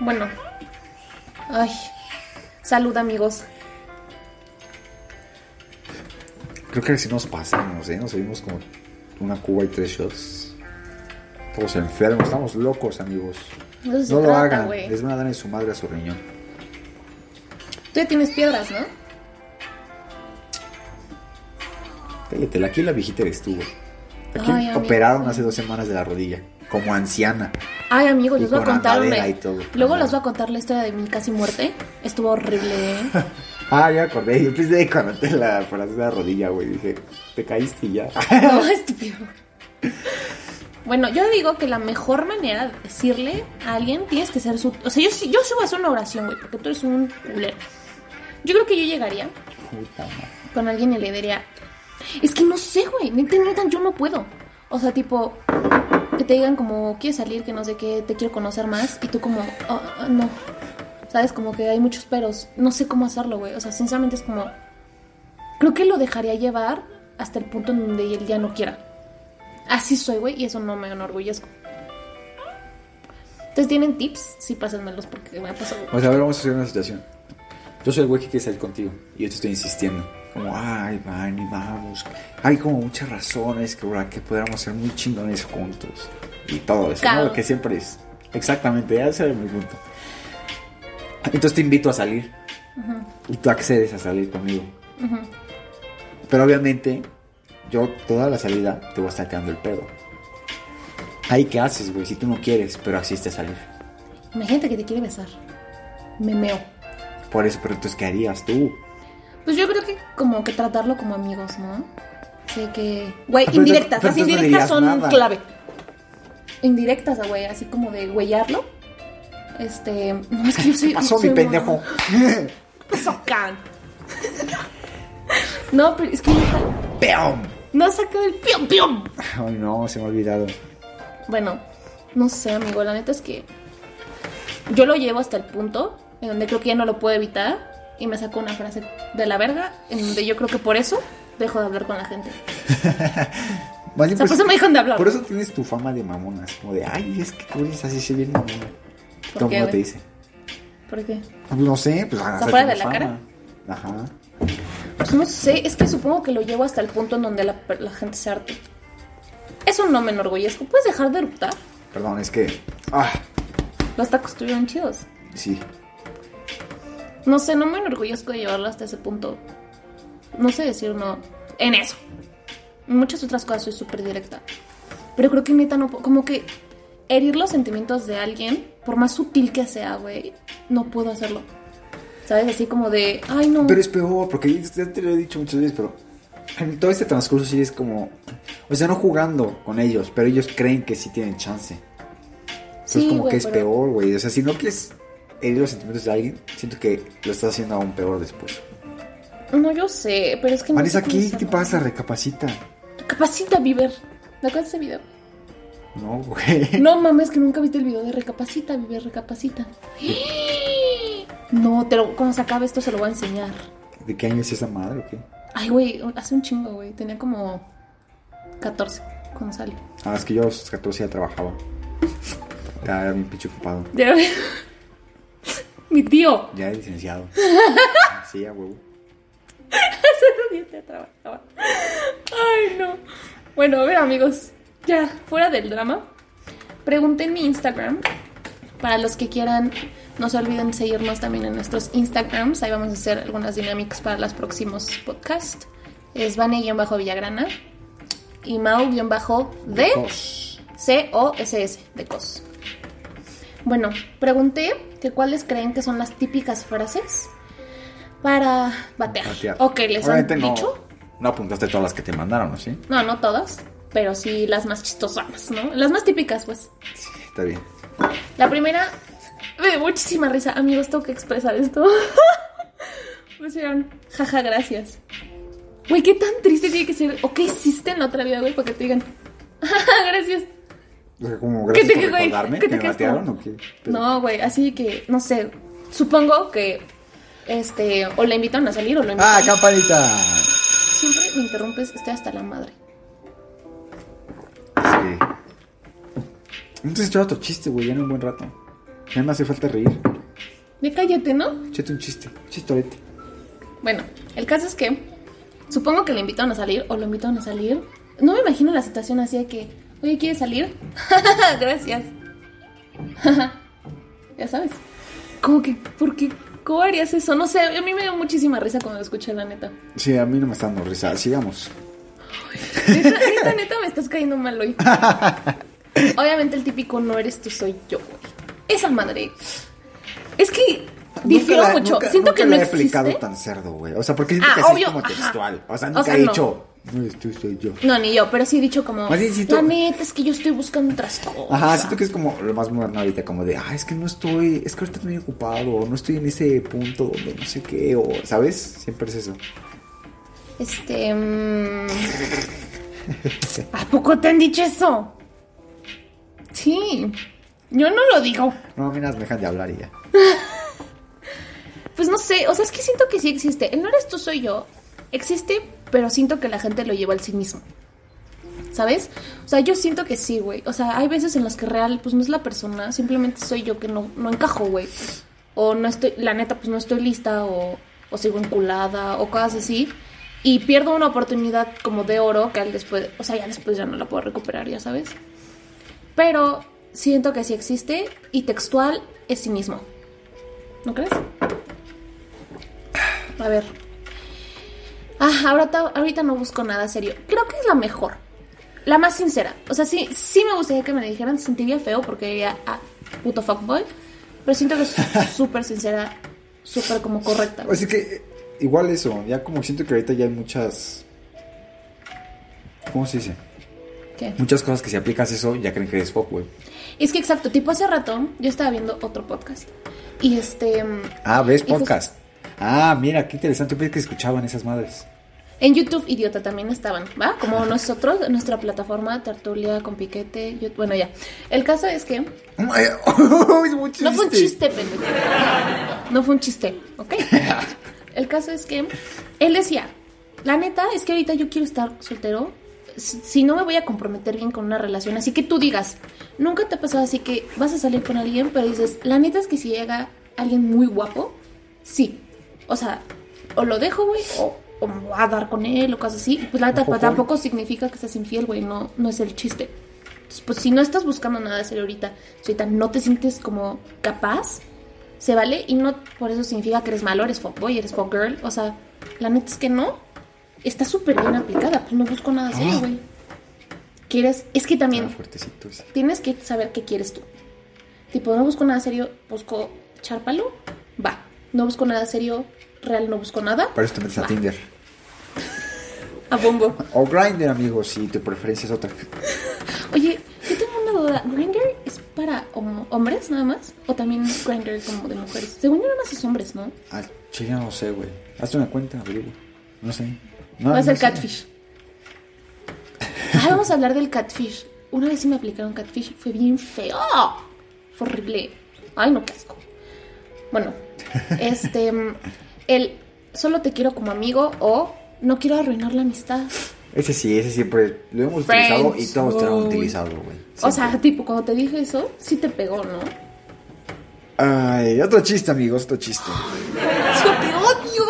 Bueno. Ay. Salud, amigos. Creo que si nos pasamos, ¿eh? Nos seguimos como una cuba y tres shots. Todos enfermos, estamos locos, amigos. No lo trata, hagan, güey. les van a dar en su madre a su riñón. Tú ya tienes piedras, ¿no? Cállate, aquí la viejita eres tú, güey. Aquí Ay, amigo. operaron hace dos semanas de la rodilla, como anciana. Ay, amigo, les voy a con contar. Luego les voy a contar la historia de mi casi muerte. Estuvo horrible, ¿eh? Ah, ya acordé, yo cuando te la operaste de la rodilla, güey, dije, te caíste y ya. No, estúpido. Bueno, yo digo que la mejor manera de decirle a alguien tienes que ser su. O sea, yo yo sí voy a hacer una oración, güey, porque tú eres un culero. Yo creo que yo llegaría Puta con alguien y le diría. Es que no sé, güey. Neta, neta, yo no puedo. O sea, tipo, que te digan como, quieres salir, que no sé qué, te quiero conocer más. Y tú, como, "Ah, ah, no. ¿Sabes? Como que hay muchos peros. No sé cómo hacerlo, güey. O sea, sinceramente es como. Creo que lo dejaría llevar hasta el punto en donde él ya no quiera. Así soy, güey, y eso no me enorgullezco. Entonces, ¿tienen tips? Sí, pásenmelos porque me ha pasado. O sea, a ver, vamos a hacer una situación. Yo soy el güey que quiere salir contigo y yo te estoy insistiendo. Como, ay, van y vamos. Hay como muchas razones que, las que podríamos ser muy chingones juntos. Y todo eso. ¿no? Lo que siempre es. Exactamente, ya ese es mi punto. Entonces te invito a salir. Y tú accedes a salir conmigo. Pero obviamente, yo toda la salida te voy a estar quedando el pedo. Ahí, ¿qué haces, güey? Si tú no quieres, pero asiste a salir. Imagínate que te quiere besar. Me meo. Por eso, pero entonces, ¿qué harías tú? Pues yo creo que como que tratarlo como amigos, ¿no? Sé que... Güey, Ah, indirectas. pero Las no indirectas son nada. clave. Indirectas, güey, así como de güeyarlo. Este... No, es que yo soy... ¿Qué pasó, soy mi pendejo? ¿Qué pasó, can? No, pero es que ¡Peom! no saca del pium pium. Ay, no, se me ha olvidado. Bueno, no sé, amigo, la neta es que yo lo llevo hasta el punto en donde creo que ya no lo puedo evitar y me saco una frase de la verga en donde yo creo que por eso dejo de hablar con la gente. Bien, O sea, por eso me dejan de hablar. Por eso tienes tu fama de mamonas. Como de, ay, es que tú eres así, se viene mamona. ¿Por Todo qué, te dice. ¿Por qué? Pues no sé, pues hacerte fuera de la cara? Ajá. Pues no sé, es que supongo que lo llevo hasta el punto en donde la, la gente se arte. Eso no me enorgullezco. ¿Puedes dejar de eruptar? Perdón, es que. Ah, Los tacos estuvieron chidos. sí. No sé, no me enorgullezco de llevarlo hasta ese punto. No sé decir no en eso. En muchas otras cosas soy súper directa. Pero creo que neta no puedo. Como que herir los sentimientos de alguien, por más sutil que sea, güey, no puedo hacerlo. ¿Sabes? Así como de, ay, no. Pero es peor, porque ya te lo he dicho muchas veces, pero. En todo este transcurso sí es como. O sea, no jugando con ellos, pero ellos creen que sí tienen chance. Entonces, Sí, como que es pero- peor, güey. O sea, si no quieres herir los sentimientos de alguien, siento que lo estás haciendo aún peor después. No, yo sé, pero es que no. Sé cómo ¿qué te pasa? Recapacita. Recapacita, Viver. ¿Te acuerdas ese video? No, güey. No mames, que nunca viste el video de Recapacita, Viver, recapacita. No, te lo, cuando se acabe esto se lo voy a enseñar. ¿De qué año es esa madre o qué? Ay, güey, hace un chingo, güey. Tenía como 14 cuando salió. Ah, es que yo a los 14 ya trabajaba. Ya era mi pinche ocupado. Ya. Mi tío. Ya era licenciado. Sí, a huevo. Hace ya trabajaba. Ay, no. Bueno, a ver, amigos. Ya, fuera del drama. Pregunté en mi Instagram. Para los que quieran, no se olviden seguirnos también en nuestros Instagrams. Ahí vamos a hacer algunas dinámicas para los próximos podcasts. Es Vane-Villagrana y Mau-D. C-O-S-S, de COS. Bueno, pregunté que cuáles creen que son las típicas frases Para batear. Batear. ¿O qué les han dicho? no apuntaste todas las que te mandaron. ¿Sí? No, no todas, pero sí las más chistosas, ¿no? Las más típicas, pues. Sí, está bien. La primera, me dio muchísima risa. Amigos, tengo que expresar esto. me hicieron, jaja, gracias. Güey, qué tan triste tiene que ser. ¿O qué hiciste en la otra vida, güey? Para que te digan, jaja, gracias. O sea, como ¿Qué gracias te por qué, güey? recordarme ¿Qué que te me batearon como- o qué. Pero- No, güey, así que, no sé. Supongo que, este, o la invitaron a salir o lo ¡Ah, invitaron. campanita! Siempre me interrumpes, estoy hasta la madre. Sí. Entonces echaba otro chiste, güey, ya en un buen rato. Ya me hace falta reír. Ya cállate, ¿no? Échate un chiste, chistorete. Bueno, el caso es que supongo que le invitaron a salir o lo invitaron a salir. No me imagino la situación así de que, oye, ¿quieres salir? Gracias. ya sabes. Como que, ¿por qué? ¿Cómo harías eso? No sé, a mí me dio muchísima risa cuando lo escuché, la neta. Sí, a mí no me está dando risa. Sigamos. Neta, neta, neta, me estás cayendo mal hoy. Obviamente el típico no eres tú, soy yo, güey. Esa madre. Es que difiero Nunca la- mucho. nunca- Siento nunca que no he aplicado existe. tan cerdo, güey. O sea, porque siento Ah, que así obvio, es como ajá. textual. O sea, O nunca sea, he no. dicho, no eres tú, soy yo. No, ni yo, pero sí he dicho como. Más bien siento- La neta es que yo estoy buscando otras cosas. Ajá, siento que es como lo más moderno ahorita, como de, ah, es que no estoy, es que ahorita estoy muy ocupado, o no estoy en ese punto donde no sé qué, o, ¿sabes? Siempre es eso. Este. mm, ¿A poco te han dicho eso? Sí. Yo no lo digo. No, mira, me dejan de hablar y ya. Pues no sé, o sea, es que siento que sí existe. El no eres tú, soy yo. Existe, pero siento que la gente lo lleva al sí mismo. ¿Sabes? O sea, yo siento que sí, güey. O sea, hay veces en las que real, pues no es la persona, simplemente soy yo que no, no encajo, güey. O no estoy, la neta, pues no estoy lista, o, o sigo enculada, o cosas así. Y pierdo una oportunidad como de oro que al después, o sea, ya después ya no la puedo recuperar, ya sabes. Pero siento que sí existe y textual es sí mismo. ¿No crees? A ver. Ah, ahorita, ahorita no busco nada serio. Creo que es la mejor. La más sincera. O sea, sí, sí me gustaría que me la dijeran. Sentiría feo porque diría, ah, puto fuckboy. Pero siento que es súper sincera, súper como correcta. Así que, igual eso, ya como siento que ahorita ya hay muchas... ¿Cómo se dice? ¿Qué? Muchas cosas que si aplicas eso ya creen que eres fuck, güey. Es que exacto, tipo hace rato yo estaba viendo otro podcast. Y este. mm, Ah, ¿ves pues- podcast? Ah, mira, qué interesante. Yo pensé que escuchaban esas madres. En YouTube, idiota, también estaban, ¿va? Como nosotros, nuestra plataforma, Tertulia con Piquete. yo- bueno, ya. El caso es que. No fue un chiste, pendejo. No fue un chiste, ¿ok? El caso es que él decía, la neta es que ahorita yo quiero estar soltero. Si no me voy a comprometer bien con una relación, así que tú digas, nunca te ha pasado así que vas a salir con alguien, pero dices, la neta es que si llega alguien muy guapo, sí. O sea, o lo dejo, güey, o, o me voy a dar con él, o cosas así. Pues la neta, Ojo, tampoco significa que seas infiel, güey, no, no es el chiste. Entonces, pues si no estás buscando nada serio ahorita, si ahorita no te sientes como capaz, se vale y no por eso significa que eres malo, eres fuckboy, eres fuckgirl. O sea, la neta es que no. Está súper bien aplicada, pues no busco nada serio, Ah. güey. Quieres, es que también Ah, tienes que saber qué quieres tú. Tipo, no busco nada serio, busco echar palo, va. No busco nada serio, real no busco nada. Para eso te metes a. Tinder. A bombo. O Grindr, amigos, si tu preferencia es otra. Oye, yo tengo una duda. ¿Grindr para hom- hombres nada más? ¿O también Grindr como de mujeres? Según yo nada más es hombres, ¿no? Ah, chile, no sé, güey. Hazte una cuenta, averigua. No sé. No, Va a no ser sé. catfish. Ah, vamos a hablar del catfish. Una vez sí me aplicaron catfish. Fue bien feo. Fue horrible. Ay, no, qué asco. Bueno, este. El solo te quiero como amigo o no quiero arruinar la amistad. Ese sí, ese siempre lo hemos Friends utilizado y todos lo zone. utilizado, güey. O sea, tipo, cuando te dije eso, sí te pegó, ¿no? Ay, otro chiste, amigos, otro chiste. ¡Yo te odio!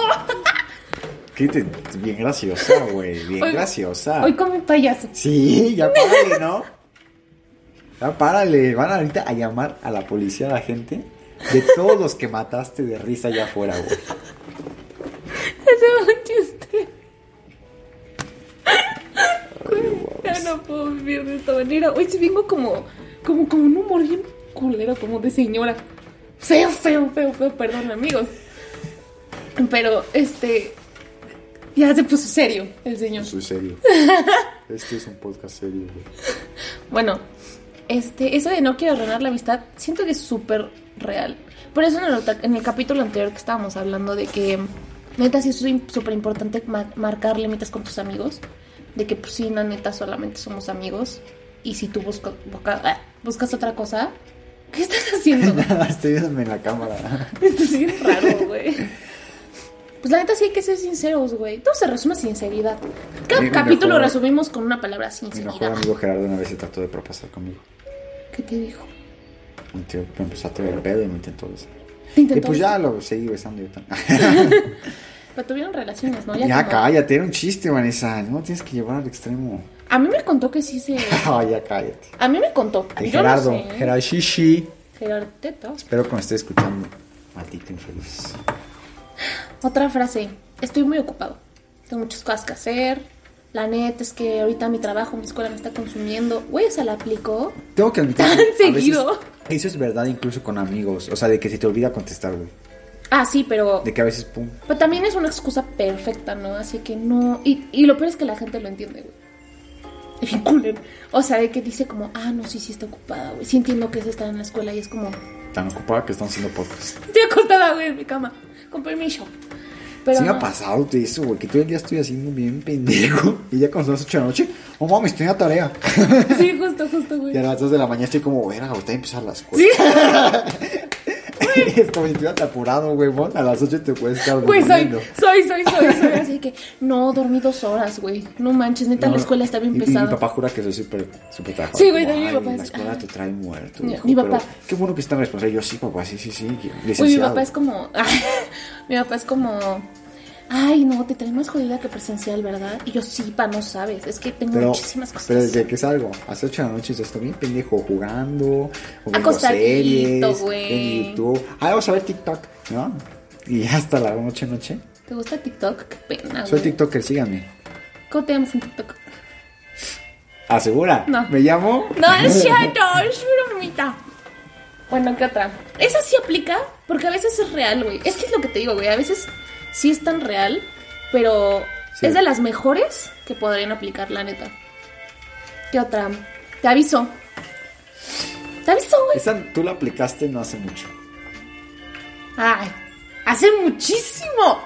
Qué te- bien graciosa, güey. Bien Hoy- graciosa. Hoy como un payaso. Sí, ya párale, ¿no? Ya párale. Van ahorita a llamar a la policía a la gente de todos los que mataste de risa allá afuera, güey. Ese fue un chiste. Ya no puedo vivir de esta manera. Hoy sí vengo como, como, como un humor bien culero, como de señora. Feo, feo, feo, feo, perdón, amigos. Pero, este. Ya se puso serio el señor. Soy serio. Este es un podcast serio, güey. Bueno, este, eso de no quiero arruinar la amistad, siento que es súper real. Por eso en el, otra- en el capítulo anterior que estábamos hablando de que, neta, sí es súper importante ma- marcar límites con tus amigos. De que, pues sí, la neta, solamente somos amigos. Y si tú busca- ah, buscas otra cosa, ¿qué estás haciendo? Nada, estoy viéndome en la cámara. Esto es bien raro, güey. Pues la neta sí hay que ser sinceros, güey. Todo se resume a sinceridad. Cada Mi- capítulo mejor- resumimos con una palabra Mi mejor sinceridad. amigo Gerardo una vez se trató de propasar conmigo. ¿Qué te dijo? Un tío me empezó a traer el pedo y me intentó besar. ¿Te Y pues ya lo seguí besando yo también. Pero tuvieron relaciones, ¿no? Ya, como- cállate, era un chiste, Vanessa. No tienes que llevar al extremo. A mí me contó que sí se... Ah, ya cállate. A mí me contó. Y Yo Gerardo, no sé. Gerardo Shishi. Gerardo Teto. Espero que me esté escuchando. Maldito infeliz. Otra frase. Estoy muy ocupado. Tengo muchas cosas que hacer. La neta es que ahorita mi trabajo, mi escuela me está consumiendo. Güey, se la aplicó. Tengo que admitir. Tan a veces seguido. Eso es verdad incluso con amigos. O sea, de que se te olvida contestar, güey. Ah, sí, pero... De que a veces, pum. Pero también es una excusa perfecta, ¿no? Así que no... Y, y lo peor es que la gente lo entiende, güey. O sea, de que dice como, ah, no, sí, sí está ocupada, güey. Sí entiendo que es estar en la escuela y es como, Tan ocupada que están haciendo podcast. estoy acostada, güey, en mi cama. Con permiso. Pero sí me ha pasado de eso, güey. Que todo el día estoy haciendo bien pendejo. Y ya cuando son las 8 de la noche, oh mames, estoy en la tarea. Sí, justo, justo, güey. Y a las 2 de la mañana estoy como, verga, güey, está a empezar la escuela. Sí, es como si estuvieras apurado, güey. A las 8 te puedes estar güey, soy, soy, soy, soy, soy. Así que, no, dormí dos horas, güey. No manches, neta, No, la escuela está bien pesada. mi papá jura que soy súper, súper trabajador. Sí, güey, también mi "Ay, papá La es- escuela ah. te trae muerto. Mi- hijo, mi pero papá- Qué bueno que están responsables. Yo sí, papá, sí, sí, sí. Uy, mi Licenciado. papá es como. mi papá es como. Ay, no, te trae más jodida que presencial, ¿verdad? Y yo, sí, pa, no sabes. Es que tengo Pero, muchísimas cosas. pero desde que salgo, hasta 8 de la noche, estoy bien pendejo jugando, o viendo series, en YouTube. Ah, vamos a ver TikTok, ¿no? Y hasta la noche, noche. ¿Te gusta TikTok? Qué pena, Soy güey. TikToker, síganme. ¿Cómo te llamas en TikTok? ¿Asegura? No. ¿Me llamo? No, es cierto, es bromita. Bueno, ¿qué otra? Esa sí aplica porque a veces es real, güey. Es que es lo que te digo, güey. A veces sí es tan real, pero Sí. es de las mejores que podrían aplicar, la neta. ¿Qué otra? Te aviso. Te aviso, güey. Esa tú la aplicaste no hace mucho. Ay, hace muchísimo.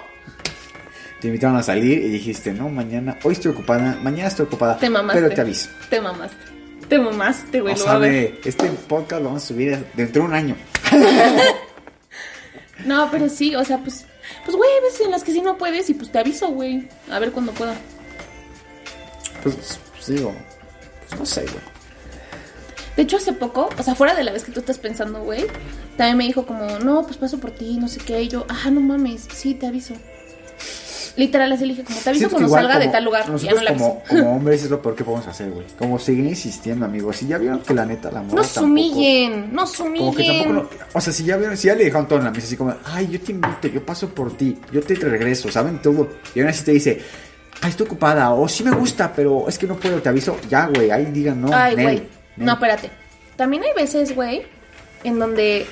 Te invitaron a salir y dijiste, no, mañana, hoy estoy ocupada, mañana estoy ocupada, Te mamaste. pero te aviso. Te mamaste. Te mamaste, güey. O sea, ve, este podcast lo vamos a subir dentro de un año. No, pero sí, o sea, pues. Pues, güey, hay veces en las que sí no puedes y pues te aviso, güey. A ver cuándo pueda. Pues, pues digo, pues no sé, güey. De hecho, hace poco, o sea, fuera de la vez que tú estás pensando, güey, también me dijo como, no, pues paso por ti, no sé qué. Y yo, ah, no mames, sí, te aviso. Literal, así le dije, como, te aviso Siento cuando igual salga de como tal lugar. Ya no aviso. como, como hombres es lo peor que podemos hacer, güey. Como seguir insistiendo, amigos. Si ya vieron que la neta, la morra Nos tampoco- humillen, nos Como que tampoco humillen. no- O sea, si ya vieron, si ya le dejaron todo en la mesa, así como, ay, yo te invito, yo paso por ti, yo te regreso, saben todo. Y aún así te dice, ay, estoy ocupada, o sí me gusta, pero es que no puedo, te aviso. Ya, güey, ahí digan, no. Ay, Nel, güey. Nel. No, espérate. También hay veces, güey, en donde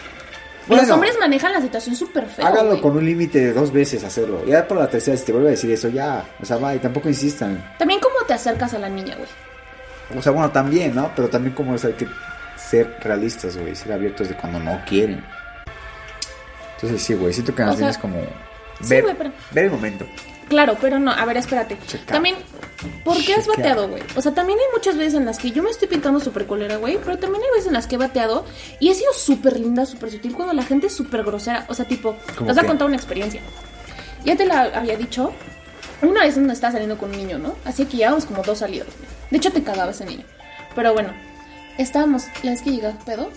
Bueno. los hombres manejan la situación súper feo. Háganlo güey. con un límite de dos veces hacerlo. Ya por la tercera, si te vuelve a decir eso, ya. O sea, va, y tampoco insistan. También cómo te acercas a la niña, güey. O sea, bueno, también, ¿no? Pero también como es, hay que ser realistas, güey. Ser abiertos de cuando no quieren. Entonces sí, güey. Siento que más O bien sea, es como sí, ver, güey, pero- ver el momento. Claro, pero no, a ver, espérate. Checa. También, ¿por qué has bateado, güey? O sea, también hay muchas veces en las que yo me estoy pintando súper colera, güey, pero también hay veces en las que he bateado y he sido súper linda, súper sutil cuando la gente es súper grosera. O sea, tipo, ¿Cómo les voy a contar una experiencia. Ya te la había dicho. Una vez donde estaba saliendo con un niño, ¿no? Así que llevábamos como dos salidas. De hecho, te cagaba ese niño. Pero bueno, estábamos, la vez que llega pedo,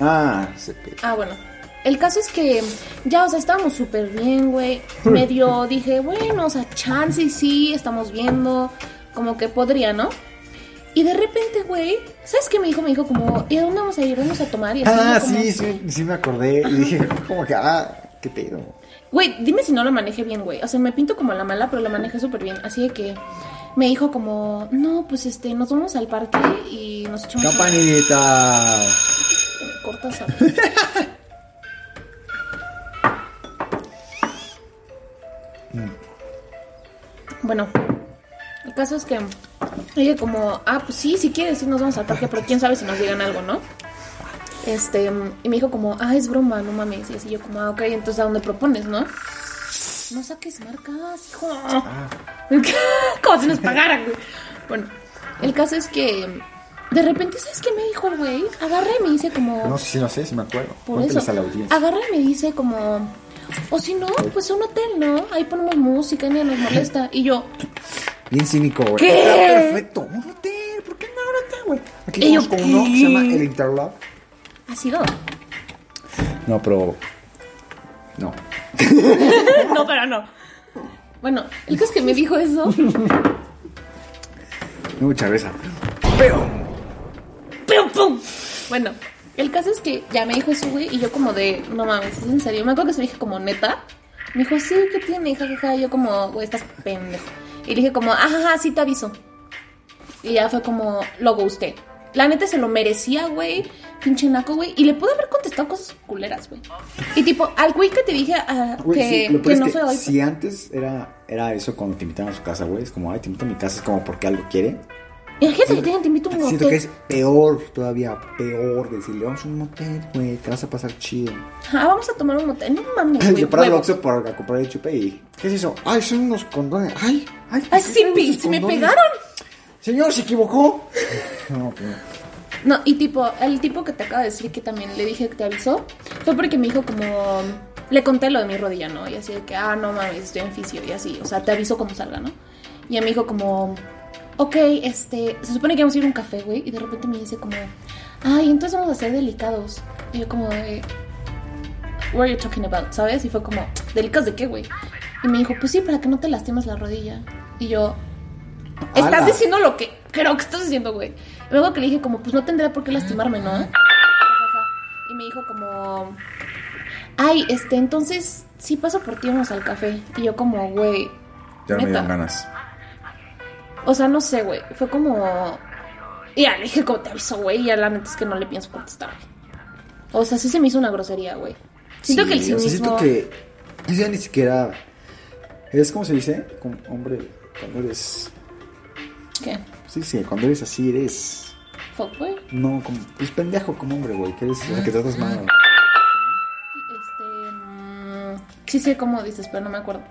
Ah, se pe- Ah, bueno. El caso es que ya, o sea, estábamos súper bien, güey. Medio dije, bueno, o sea, chance y sí, estamos viendo, como que podría, ¿no? Y de repente, güey, ¿sabes qué me dijo? Me dijo como, ¿y a dónde vamos a ir? ¿Vamos a tomar? Y así Ah, como, sí, sí, sí me acordé. Y dije, como que, ah, qué pedo. Güey, dime si no lo manejé bien, güey. O sea, me pinto como la mala, pero lo manejé súper bien. Así de que me dijo como, no, pues este, nos vamos al parque y nos echamos... Campanita. Me cortas a... Bueno, el caso es que ella como, ah, pues sí, si quieres, sí nos vamos al parque, pero quién sabe si nos digan algo, ¿no? Este, y me dijo como, ah, es broma, no mames. Y así yo como, ah, ok, entonces ¿a dónde propones, no? No saques marcas, hijo. como si nos pagaran, güey. Bueno, el caso es que de repente, ¿sabes qué me dijo el güey? Agarra y me dice como... No sé si no sé, si me acuerdo. Por eso. a la audiencia. Agarra y me dice como... O si no, pues un hotel, ¿no? Ahí ponemos música, ni nos molesta. Y yo, Bien cínico, güey. ¿Qué? Está perfecto. Un hotel, ¿por qué no un hotel, güey? Aquí vamos con uno que se llama el Interlock. ¿ha sido? No, pero... No. no, pero no. Bueno, el caso es que me dijo eso. Mucha risa. Pero... ¡Pum, pum! Bueno, el caso es que ya me dijo eso, güey, y yo como de, no mames, ¿es en serio? Me acuerdo que se dije como, ¿neta? Me dijo, sí, ¿qué tiene? Ja, ja, yo como, güey, estás pendejo. Y dije como, ajá, sí te aviso. Y ya fue como, lo usted. La neta se lo merecía, güey. Pinche naco, güey. Y le pude haber contestado cosas culeras, güey. Y tipo, al güey que te dije ah, Güey, que, sí, que no es fue hoy. si antes era, era eso cuando te invitan a su casa, güey, es como, ay, te invito a mi casa, es como porque algo quiere. Imagínate que te te invito a un Siento hotel. que es peor, todavía peor decirle, vamos a un motel, güey, te vas a pasar chido. Ah, vamos a tomar un motel. No mames. Yo para el. Oxxo para comprar el chupe y, ¿qué es eso? Ay, son unos condones. Ay, ay. Ay, ¿por sí, pe- se me pegaron. Señor, se equivocó. No, pues, No, y tipo, el tipo que te acaba de decir que también le dije que te avisó, fue porque me dijo como, le conté lo de mi rodilla, ¿no? Y así de que, ah, no mames, estoy en fisio y así, o sea, te aviso como salga, ¿no? Y ella me dijo como, ok, este, se supone que vamos a ir a un café, güey, y de repente me dice como, ay, entonces vamos a ser delicados. Y yo como, de, what are you talking about, ¿sabes? Y fue como, ¿delicados de qué, güey? Y me dijo, pues sí, para que no te lastimes la rodilla. Y yo, Estás ala. diciendo lo que creo que estás diciendo, güey. Y Luego que le dije como, pues no tendría por qué lastimarme, ¿no? Y me dijo como, ay, este, entonces sí paso por ti, vamos al café. Y yo como, güey, Ya me neta. dieron ganas. O sea, no sé, güey. Fue como, y ya le dije como te aviso, güey. Y ya la neta es que no le pienso contestar. O sea, sí se me hizo una grosería, güey. Siento que el Sí, o sea, cinismo... siento que ya ni siquiera es como se dice, como hombre, cuando eres ¿Qué? sí, sí, cuando eres así eres Fuck, güey. no como pues pendejo como hombre, güey, que eres, o sea, que tratas mal. Este... mm, sí sé cómo dices, pero no me acuerdo.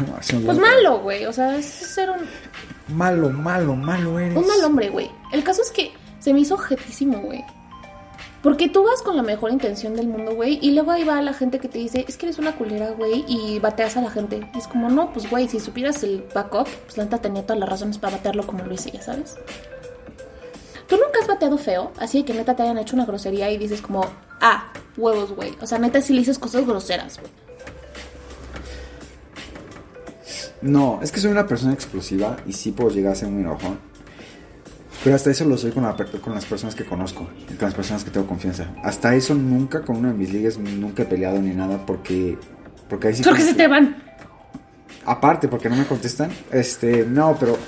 No, me Pues malo, güey. O sea, es ser un, Malo, malo, malo eres. un mal hombre, güey. El caso es que se me hizo objetísimo, güey. Porque tú vas con la mejor intención del mundo, güey, y luego ahí va la gente que te dice, es que eres una culera, güey, y bateas a la gente. Y es como, no, pues, güey, si supieras el backup, pues la neta tenía todas las razones para batearlo como lo hice, ya sabes. ¿Tú nunca has bateado feo? Así que neta te hayan hecho una grosería y dices como, ah, huevos, güey. O sea, neta sí le dices cosas groseras, güey. No, es que soy una persona explosiva y sí puedo llegar a ser muy enojón. Pero hasta eso lo soy con, la con las personas que conozco, y con las personas que tengo confianza. Hasta eso nunca con una de mis ligas nunca he peleado ni nada porque porque ahí sí Porque se te van. Aparte, porque no me contestan. Este, no, pero.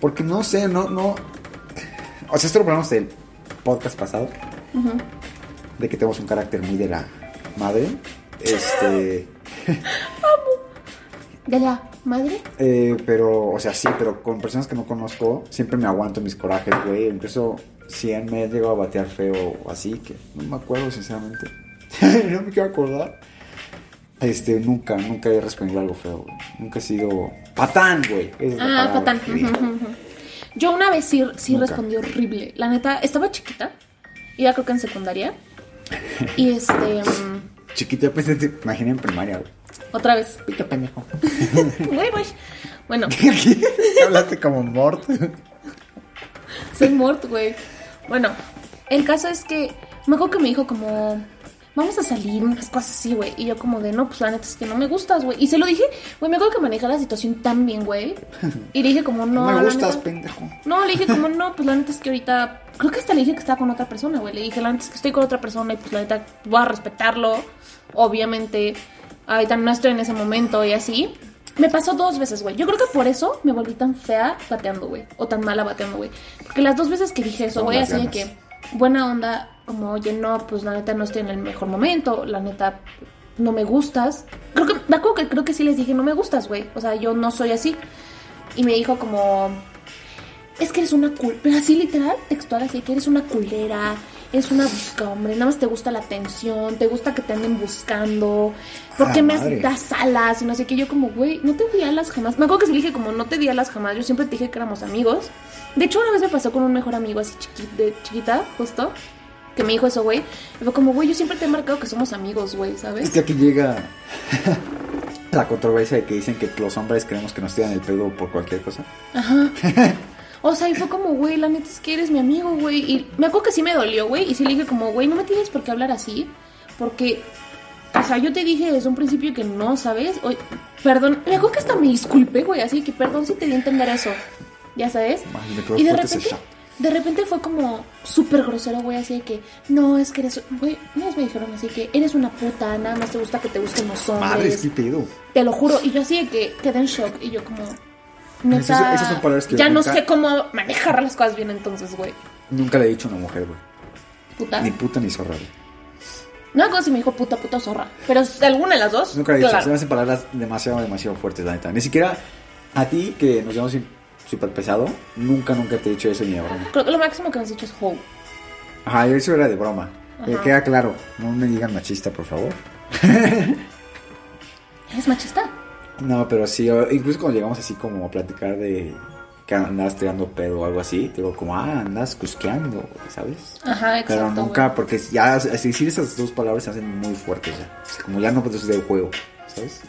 Porque no sé, no, no. O sea, esto lo hablamos del podcast pasado. De que tenemos un carácter muy de la madre. Este. De la madre. eh, pero, o sea, sí, pero con personas que no conozco, siempre me aguanto mis corajes, güey. Incluso si él me llegado a batear feo o así, que no me acuerdo, sinceramente. no me quiero acordar. Este, nunca, nunca he respondido algo feo, güey. Nunca he sido. Patán, güey. Ah, patán. Yo una vez sí, sí Nunca. respondí horrible. La neta, estaba chiquita. Iba creo que en secundaria. Y este. Chiquito, yo pensé, te imaginé en primaria, güey. Otra vez. Pica pendejo. Güey, güey. Bueno, Hablaste como Mort. soy muerto, güey. Bueno, el caso es que. Me acuerdo que me dijo como. Vamos a salir, unas cosas así, güey. Y yo como de, no, pues la neta es que no me gustas, güey. Y se lo dije, güey, me acuerdo que manejé la situación tan bien, güey. Y le dije como, no, No, me gustas, neta- pendejo. No, le dije como no, pues la neta es que ahorita. Creo que hasta le dije que estaba con otra persona, güey. Le dije, la neta es que estoy con otra persona y pues la neta voy a respetarlo. Obviamente, ahorita no estoy en ese momento y así. Me pasó dos veces, güey. Yo creo que por eso me volví tan fea bateando, güey. O tan mala bateando, güey. Porque las dos veces que dije eso, güey, así de que buena onda, como, oye, no, pues la neta no estoy en el mejor momento. La neta no me gustas. Creo que, me acuerdo que creo que sí les dije, no me gustas, güey. O sea, yo no soy así. y me dijo como, es que eres una cool, pero así literal, textual, así que eres una culera, eres una busca, hombre, nada más te gusta la atención, te gusta que te anden buscando, ¿por Ah, qué me madre. das alas? Y no sé qué, yo como, güey, no te di alas jamás. Me acuerdo que sí le dije como, no te di alas jamás, yo siempre te dije que éramos amigos. De hecho, una vez me pasó con un mejor amigo así chiqui- de chiquita, justo, que me dijo eso, güey. Y fue como, güey, yo siempre te he marcado que somos amigos, güey, Es ¿sabes? que aquí llega la controversia de que dicen que los hombres creemos que nos tiran el pedo por cualquier cosa. Ajá. O sea, y fue como, güey, la neta es que eres mi amigo, güey. Y me acuerdo que sí me dolió, güey. Y sí le dije como, güey, no me tienes por qué hablar así. Porque, o sea, yo te dije desde un principio que no, ¿sabes? Oye, perdón, me acuerdo que hasta me disculpé, güey. Así que perdón si te di a entender eso. Ya sabes. Y de repente, de repente fue como súper grosero, güey. Así de que, no, es que eres, güey, una vez me dijeron así que eres una puta, nada más te gusta que te gusten los hombres. Madre, qué pedo. Te lo juro. Y yo así de que quedé en shock. Y yo como... Neta, Esas- esas son palabras que ya no sé cómo manejar las cosas bien entonces, güey. Nunca le he dicho a una mujer, güey. Puta. Ni puta ni zorra, güey. No hago si me dijo puta, puta zorra. Pero alguna de las dos. Nunca le he dicho. claro. Se me hacen palabras demasiado, demasiado fuertes, la neta. Ni siquiera a ti, que nos llevamos súper pesado, nunca, nunca te he dicho eso ni de broma. Creo que lo máximo que me has dicho es ho. Ajá, eso era de broma. Eh, queda claro. No me digan machista, por favor. ¿Eres machista? No, pero sí, incluso cuando llegamos así como a platicar de que andabas tirando pedo o algo así, digo como, ah, andas cusqueando, ¿sabes? Ajá, exacto. Pero nunca, porque ya decir esas dos palabras se hacen muy fuertes ya. Como ya no puedes del juego, ¿sabes?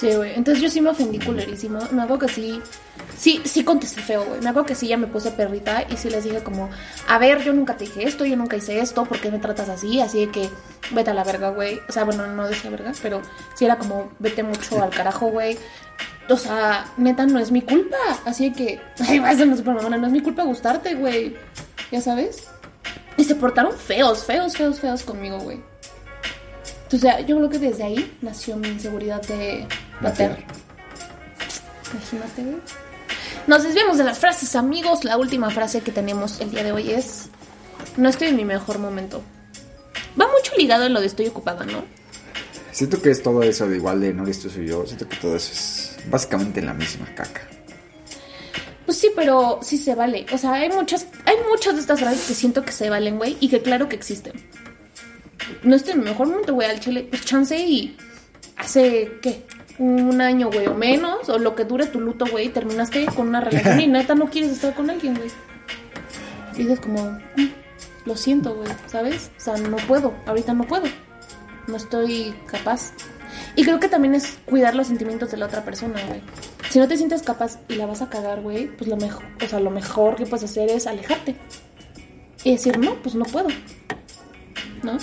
Sí, güey. Entonces yo sí me ofendí culerísimo. Me acuerdo que sí. Sí, sí contesté feo, güey. Me acuerdo que sí ya me puse perrita y sí les dije como, a ver, yo nunca te dije esto, yo nunca hice esto, ¿por qué me tratas así? Así de que vete a la verga, güey. O sea, bueno, no decía verga, pero sí era como, vete mucho al carajo, güey. O sea, neta, no es mi culpa. Así de que, ay, vas a super mamona, no es mi culpa gustarte, güey. Ya sabes. Y se portaron feos, feos, feos, feos conmigo, güey. Sea, yo creo que desde ahí nació mi inseguridad de bater. Bater. Imagínate, güey. Nos desviamos de las frases, amigos. La última frase que tenemos el día de hoy es: No estoy en mi mejor momento. Va mucho ligado en lo de estoy ocupada, ¿no? Siento que es todo eso de igual de no eres tú, soy yo. Siento que todo eso es básicamente la misma caca. Pues sí, pero sí se vale. O sea, hay muchas, hay muchas de estas frases que siento que se valen, güey, y que claro que existen. No estoy en mi mejor momento, güey, al chile, pues chance y hace, ¿qué? Un año, güey, o menos, o lo que dure tu luto, güey, terminaste con una relación y neta no quieres estar con alguien, güey. Y dices como, "Mm, lo siento, güey, ¿sabes? O sea, no puedo, ahorita no puedo. No estoy capaz. Y creo que también es cuidar los sentimientos de la otra persona, güey. Si no te sientes capaz y la vas a cagar, güey, pues lo mejor, o sea, lo mejor que puedes hacer es alejarte. Y decir, no, pues no puedo. ¿No?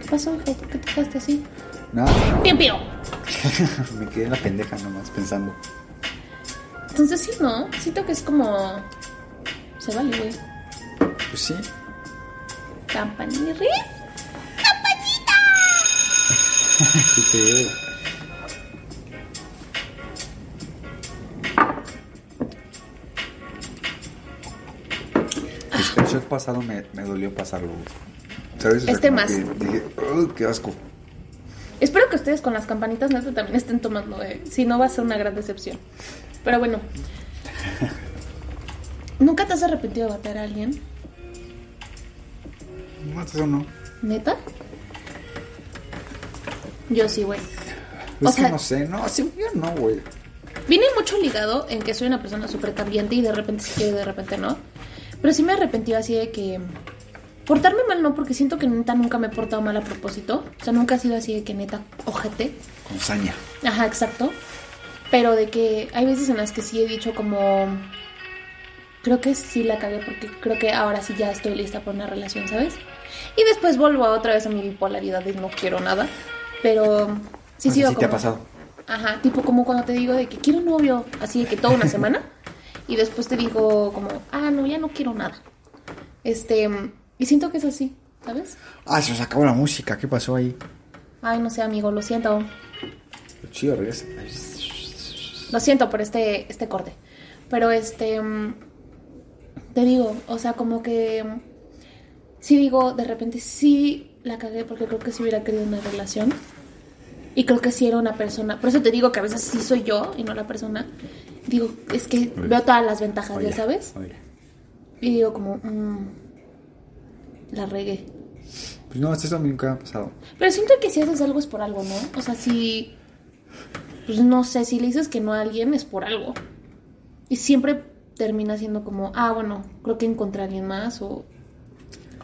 ¿Qué pasó, hijo? ¿Por qué te quedaste así? Nada, ¡Bien, pío! me quedé en la pendeja nomás pensando. Entonces sí, ¿no? Siento que es como... Se vale, güey. Pues sí. Campanirri. Qué pedo. Pasado me, me dolió pasarlo. ¿Sabes? O sea, Este más. que dije, "Ugh, qué asco. Espero que ustedes con las campanitas neta también estén tomando, eh. Si no va a ser una gran decepción. Pero bueno. ¿Nunca te has arrepentido de bater a alguien? No, eso no. ¿Neta? Yo sí, güey. Pues O sea- que no sé, no, sí, yo no, güey. Viene mucho ligado en que soy una persona súper cambiante y de repente sí quiero y de repente no. Pero sí me arrepentí así de que... Portarme mal no, porque siento que neta nunca me he portado mal a propósito. O sea, nunca ha sido así de que neta, ojete. Con saña. Ajá, exacto. Pero de que hay veces en las que sí he dicho como... Creo que sí la cagué porque creo que ahora sí ya estoy lista para una relación, ¿sabes? Y después vuelvo otra vez a mi bipolaridad de no quiero nada. Pero sí sigo sí te ha pasado. Ajá, tipo como cuando te digo de que quiero un novio, así de que toda una semana. y después te digo como, ah, no, ya no quiero nada. Este, y siento que es así, ¿sabes? Ah, se nos acabó la música, ¿qué pasó ahí? Ay, no sé, amigo, lo siento. Chido, regresa. Lo siento por este, este corte. Pero este. Te digo, o sea, como que. Sí digo, de repente sí la cagué porque creo que si hubiera querido una relación. Y creo que sí era una persona. Por eso te digo que a veces sí soy yo y no la persona. Digo, es que veo todas las ventajas, Oye, ya sabes. oye. Y digo como, mm, la regué. Pues no, esto a mí nunca me ha pasado. Pero siento que si haces algo es por algo, ¿no? O sea, si... Pues no sé, si le dices que no a alguien es por algo. Y siempre termina siendo como, ah, bueno, creo que encontré a alguien más o...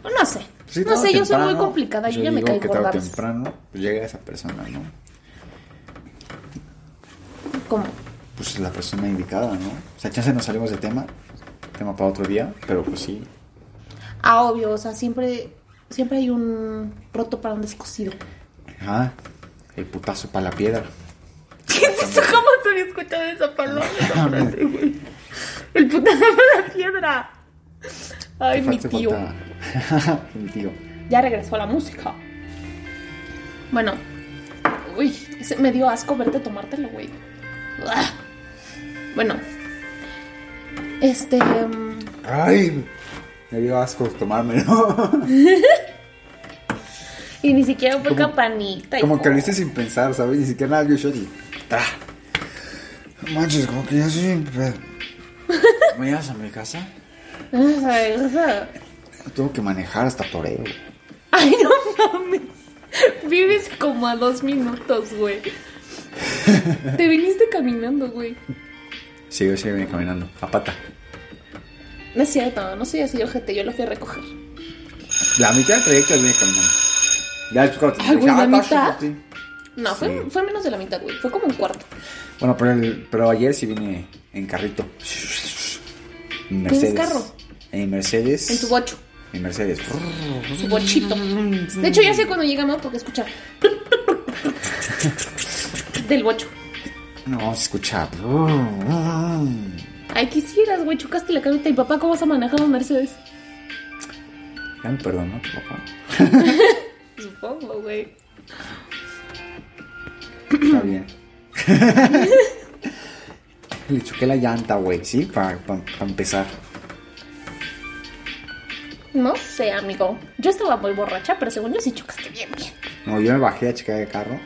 o no sé. Sí, no sé, yo soy muy complicada, yo, yo ya me caigo que tarde temprano pues llega esa persona, ¿no? ¿Cómo? Pues la persona indicada, ¿no? O sea, chance nos salimos de tema, tema para otro día, pero pues sí. Ah, obvio, o sea, siempre, siempre hay un roto para un descosido. Ajá, el putazo para la piedra. ¿Qué es eso? ¿Cómo te había escuchado esa palabra? esa frase, güey? El putazo de la piedra. Ay, mi tío. mi tío. Ya regresó la música. Bueno. Uy, ese- me dio asco verte tomártelo, güey. Bueno. Este. mm, Ay, me dio asco tomármelo. Y ni siquiera fue Como- campanita. como hijo. que lo hice sin pensar, ¿sabes? Ni siquiera nada dio shot y... No Manches, como que ya soy... ¿Me llevas a mi casa? Sea, Tengo que manejar hasta Toreo. Ay, no mames. Vives como a dos minutos, güey. Te viniste caminando, güey. Sí, yo sí venía caminando, a pata. No es cierto, no soy así, ojete, yo lo fui a recoger. La mitad del trayecto venía caminando. Ya te Ay, güey, dije, ¿la "Ah, mitad? pasa, sí". No, fue, Sí. fue menos de la mitad, güey. Fue como un cuarto. Bueno, pero, el- pero ayer sí vine en carrito. En Mercedes. carro? En Mercedes. En tu bocho, En Mercedes. su bochito. De hecho, ya sé cuando llegamos porque escucha. Del bocho. No, se escucha. Ay, quisieras, güey, chocaste la camioneta. ¿Y papá cómo vas a manejar un Mercedes? Ya me perdonó tu papá. Supongo, güey. Está bien. Le choqué la llanta, güey, ¿sí? Para empezar. No sé, amigo. Yo estaba muy borracha, pero según yo sí chocaste bien, bien. No, yo me bajé a checar el carro.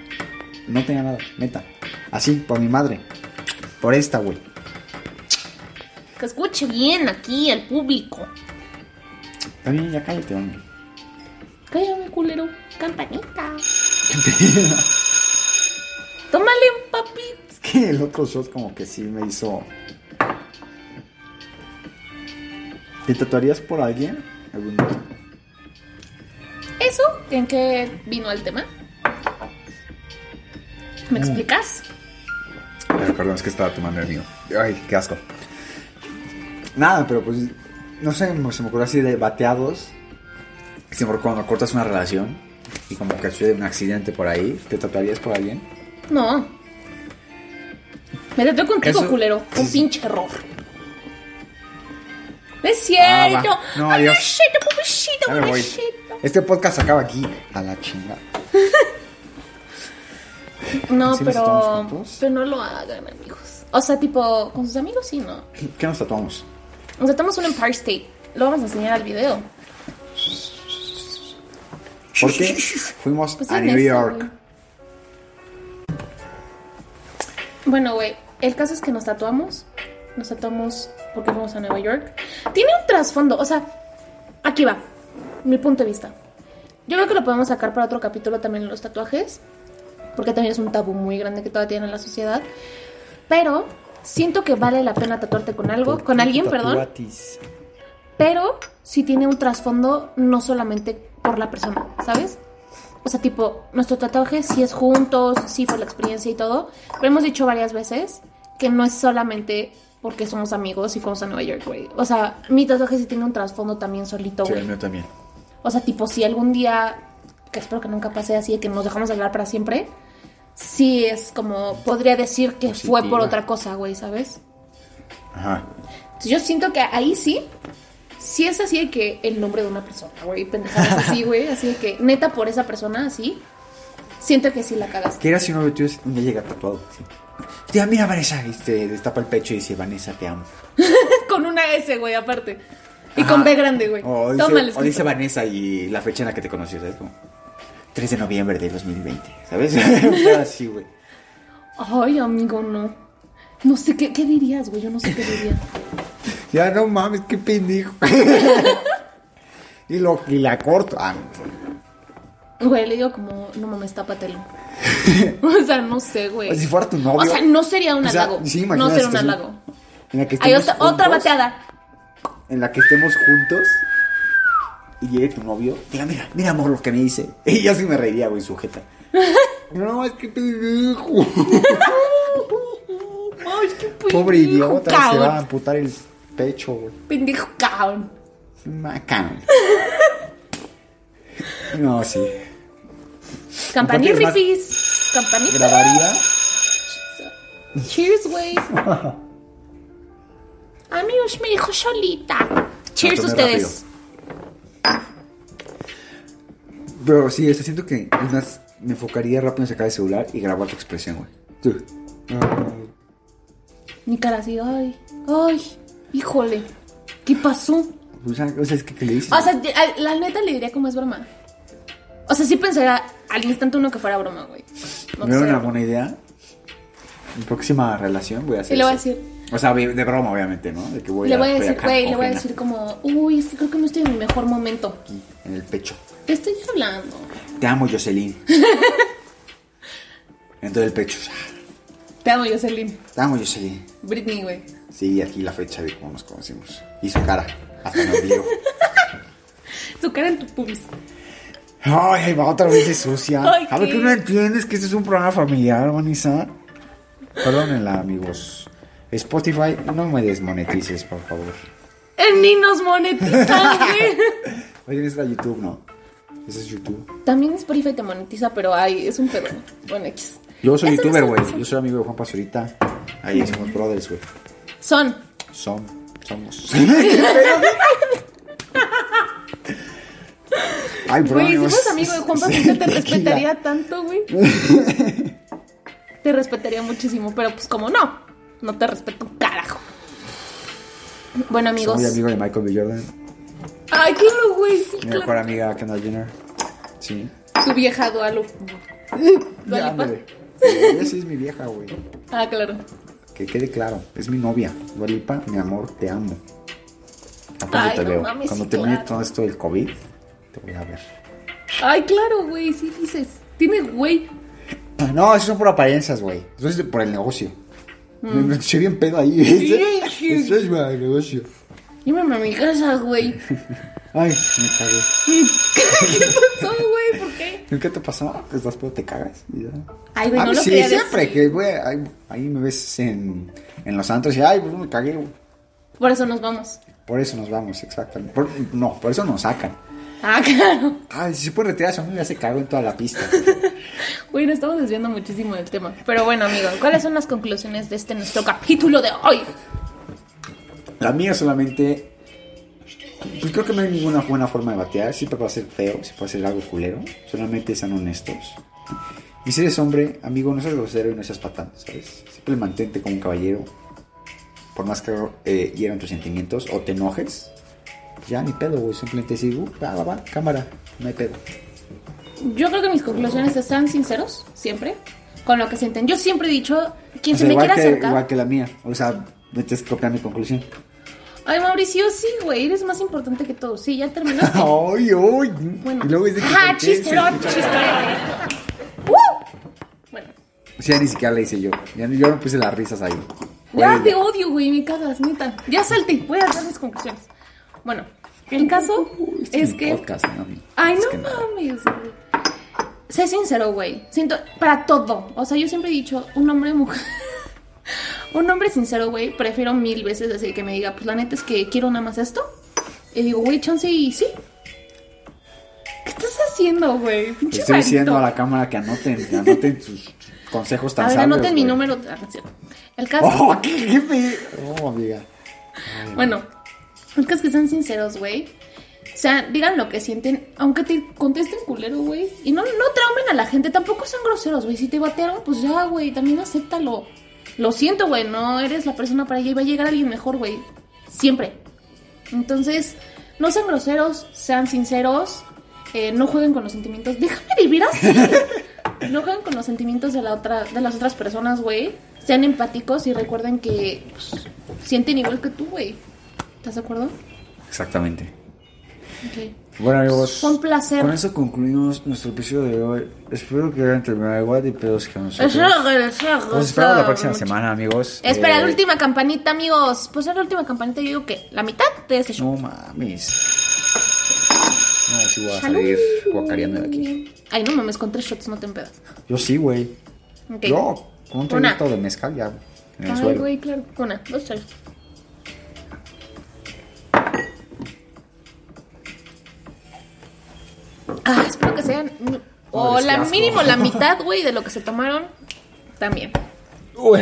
No tenía nada, neta. Así, por mi madre. Por esta, güey. Que escuche bien aquí el público. Está bien, ya cállate, hombre. Cállame, culero. Campanita. Tómale, papi. Es que el otro shot como que sí me hizo... ¿Te tatuarías por alguien? ¿Algún día? ¿Eso? ¿En qué vino el tema? ¿Me Mm. explicas? Ay, perdón, es que estaba tomando el mío. Ay, qué asco. Nada, pero pues, no sé, se me ocurrió así de bateados. Siempre cuando cortas una relación y como que sucede un accidente por ahí, ¿te tatuarías por alguien? No. Me trató contigo, Eso- culero. Un pinche error. No es cierto. Ah. No, adiós. pobrecito, pobrecito, pobrecito. Este podcast acaba aquí, a la chingada. No, ¿Sí nos pero. Pero no lo hagan, amigos. O sea, tipo, con sus amigos sí, ¿no? ¿Qué nos tatuamos? Nos tratamos un Empire State. Lo vamos a enseñar al video. Porque fuimos Pues a New eso, York. Bueno, güey, el caso es que nos tatuamos. Nos tatuamos porque fuimos a Nueva York. Tiene un trasfondo, o sea, aquí va, mi punto de vista. Yo creo que lo podemos sacar para otro capítulo también los tatuajes, porque también es un tabú muy grande que todavía tiene en la sociedad. Pero siento que vale la pena tatuarte con algo, con alguien, perdón Tatuatis. pero sí tiene un trasfondo no solamente por la persona, ¿sabes? O sea, tipo, nuestro tatuaje sí es juntos, sí fue la experiencia y todo, pero hemos dicho varias veces que no es solamente porque somos amigos y fuimos a Nueva York, güey. O sea, mi tatuaje sí tiene un trasfondo también solito, Sí, güey. el mío también. O sea, tipo, si algún día, que espero que nunca pase así, de que nos dejamos de hablar para siempre, sí es como, podría decir que fue por otra cosa, güey, ¿sabes? Ajá. Entonces, yo siento que ahí sí, sí es así de que el nombre de una persona, güey, pendejadas así, güey, así de que neta por esa persona, así, siento que sí la cagaste. ¿Qué era si uno de día llega tatuado? Sí. Tía, mira Vanessa, y te destapa el pecho y dice, Vanessa, te amo. con una S, güey, aparte. Y Ajá. con B grande, güey. O dice, o dice Vanessa y la fecha en la que te conoció, ¿sabes? Como, 3 de noviembre de 2020, ¿sabes? Así, güey. Ay, amigo, no. No sé qué, qué dirías, güey. Yo no sé qué diría. Ya no mames, qué pendejo. y, lo, y la corto. Ah, Güey, le digo como, no mames, tápatelo. o sea, no sé, güey. Pues si fuera tu novio. O sea, no sería un O sea, halago. sí, no sería un halago. En la que Hay otra, bateada. En la que estemos juntos. Y llegue tu novio. Diga, mira, mira, amor, lo que me dice. Y yo sí me reiría, güey, sujeta. no, es que pendejo. Ay, qué pendejo, Pobre idiota, se va a amputar el pecho, güey. Pendejo, cabrón. Macán. No, sí. Campanirripis. Campanita. Grabaría. Cheers, güey. Amigos, me dijo solita. Cheers ustedes. Pero sí, o sea, siento que es más, me enfocaría rápido en sacar el celular y grabar tu expresión, güey. Tú. Mi cara así, ay, ay, híjole. ¿Qué pasó? O sea, o sea, es que, ¿qué le dices? O sea, la neta le diría como es broma. O sea, sí pensaría al instante uno que fuera broma, güey. No ¿Me da sé. una buena idea? Mi próxima relación voy a hacer Y le voy a decir, O sea, de broma, obviamente, ¿no? De que voy le voy a decir, güey, le voy a decir como, uy, es que creo que no estoy en mi mejor momento. Aquí, en el pecho. ¿Qué estoy hablando? Te amo, Jocelyn. en todo el pecho. Te amo, Jocelyn. Te amo, Jocelyn. Britney, güey. Sí, aquí la fecha de cómo nos conocimos. Y su cara. Hasta me olvidó. Su cara en tu pubis. Ay, ahí va otra vez de sucia. A ver, ¿qué? ¿qué no entiendes que este es un programa familiar, Vanessa? Perdónenla, amigos. Spotify, no me desmonetices, por favor. Eh, Ni nos monetizan, güey. Oye, es la YouTube, ¿no? Ese es YouTube. También Spotify te monetiza, pero ay, es un pedo. Bueno, X. Yo soy Eso youtuber, güey. Yo soy amigo de Juan Pazurita. Ahí somos brothers, güey. Son. Son, somos. Ay, bro. Güey, si fueras amigo de Juan Pazurita, te respetaría tanto, güey. te respetaría muchísimo, pero pues como no, no te respeto un carajo. Bueno, amigos. Soy amigo de Michael B. Jordan. Ay, claro, güey, sí, Mi mejor amiga Kendall Jenner. Sí. Tu vieja Dualu. Ya, Dualipa. Ella sí es mi vieja, güey. Ah, claro. Que quede claro, es mi novia. Dualipa, mi amor, te amo. Ay, te no veo. mames, Cuando sí, termine claro. todo esto del COVID, te voy a ver. Ay, claro, güey, sí dices. Tiene güey. No, eso son por apariencias, güey. Eso es por el negocio. Me, me eché bien pedo ahí. Mm. Sí, sí. Eso es para el negocio. Llévame a mi casa, güey. Ay, me cagué. ¿Qué pasó, güey? ¿Por qué? ¿Qué te pasó? Estás pedo, te cagas. y ya. Ay, güey, Ah, no pues lo sí, quería siempre decir. que, güey, ahí, ahí me ves en, en los santos y, ay, pues me cagué, güey. Por eso nos vamos. Por eso nos vamos, exactamente. Por- no, por eso nos sacan. Ah, claro. Ay, si se puede retirar, a mí ya se cagó en toda la pista. Güey, nos estamos desviando muchísimo del tema. Pero bueno, amigo, ¿cuáles son las conclusiones de este nuestro capítulo de hoy? La mía solamente. Pues creo que no hay ninguna buena forma de batear. Siempre va a ser feo, siempre va a ser algo culero. Solamente sean honestos. Y si eres hombre, amigo, no seas grosero y no seas patán, ¿sabes? Siempre mantente como un caballero. Por más que eh, hieran tus sentimientos o te enojes, ya ni pedo, güey. Simplemente decir, uh, va, va, va, cámara, no hay pedo. Yo creo que mis conclusiones están sinceros, siempre, con lo que sienten. Yo siempre he dicho, quien O se sea, me igual, quiera que, acercar. igual que la mía. O sea, me tienes que copiar mi conclusión. Ay, Mauricio, sí, güey, eres más importante que todo. Sí, ya terminaste. ¡Ay, ay! Bueno. Y luego es de que, ¡Ah, ¿por qué se chisterón, chisterón! ¡Uh! Bueno, O sea, ni siquiera le hice yo. Ya, yo no puse las risas ahí. Ya te odio, güey, me cagas, neta. Ya salte, voy a dar mis conclusiones. Bueno, el caso Este es que... podcast, ¿no? Ay, no mames. Sé sincero, güey. Siento, para todo. O sea, yo siempre he dicho, un hombre mujer. un hombre sincero, güey, prefiero mil veces decir que me diga, pues la neta es que quiero nada más esto. Y digo, güey, chance y sí. ¿Qué estás haciendo, güey? Estoy diciendo a la cámara que anoten, que anoten sus consejos tan A ver, sabios, anoten mi número. ah. El caso. ¡Oh, qué jefe! ¡Oh, amiga! Bueno, es que sean sinceros, güey. O sea, digan lo que sienten, aunque te contesten culero, güey. Y no, no traumen a la gente, tampoco sean groseros, güey. Si te batearon, pues ya, güey, también acéptalo. Lo siento, güey, no eres la persona para allá y va a llegar alguien mejor, güey. Siempre. Entonces, no sean groseros, sean sinceros. Eh, no jueguen con los sentimientos. Déjame vivir así. no jueguen con los sentimientos de la otra, de las otras personas, güey. Sean empáticos y recuerden que pues, sienten igual que tú, güey. ¿Estás de acuerdo? Exactamente. Bueno amigos, Fue un placer. con eso concluimos nuestro episodio de hoy. Espero que hayan terminado igual de pedos que nosotros. Nos esperamos la próxima semana, amigos. Espera, Eh, la última campanita, amigos. Pues es la última campanita, yo digo que la mitad de ese show. No mames. No, sí voy a Salud. salir guacareando de aquí. Ay, no mames, con tres shots no te empedas. Yo sí, güey. Ok. Yo, con un traguito de mezcal ya en el Ay, güey, claro. Una, dos, tres. Ah, espero que sean. O la mínimo la mitad, güey, de lo que se tomaron. También. Uy.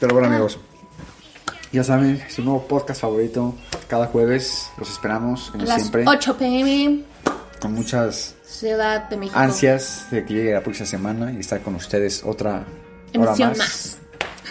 Pero bueno, amigos. Ya saben, su nuevo podcast favorito. Cada jueves los esperamos, como Las siempre. 8 pm, Con muchas Ciudad de México. ansias de que llegue la próxima semana y estar con ustedes otra hora Emisión más. más.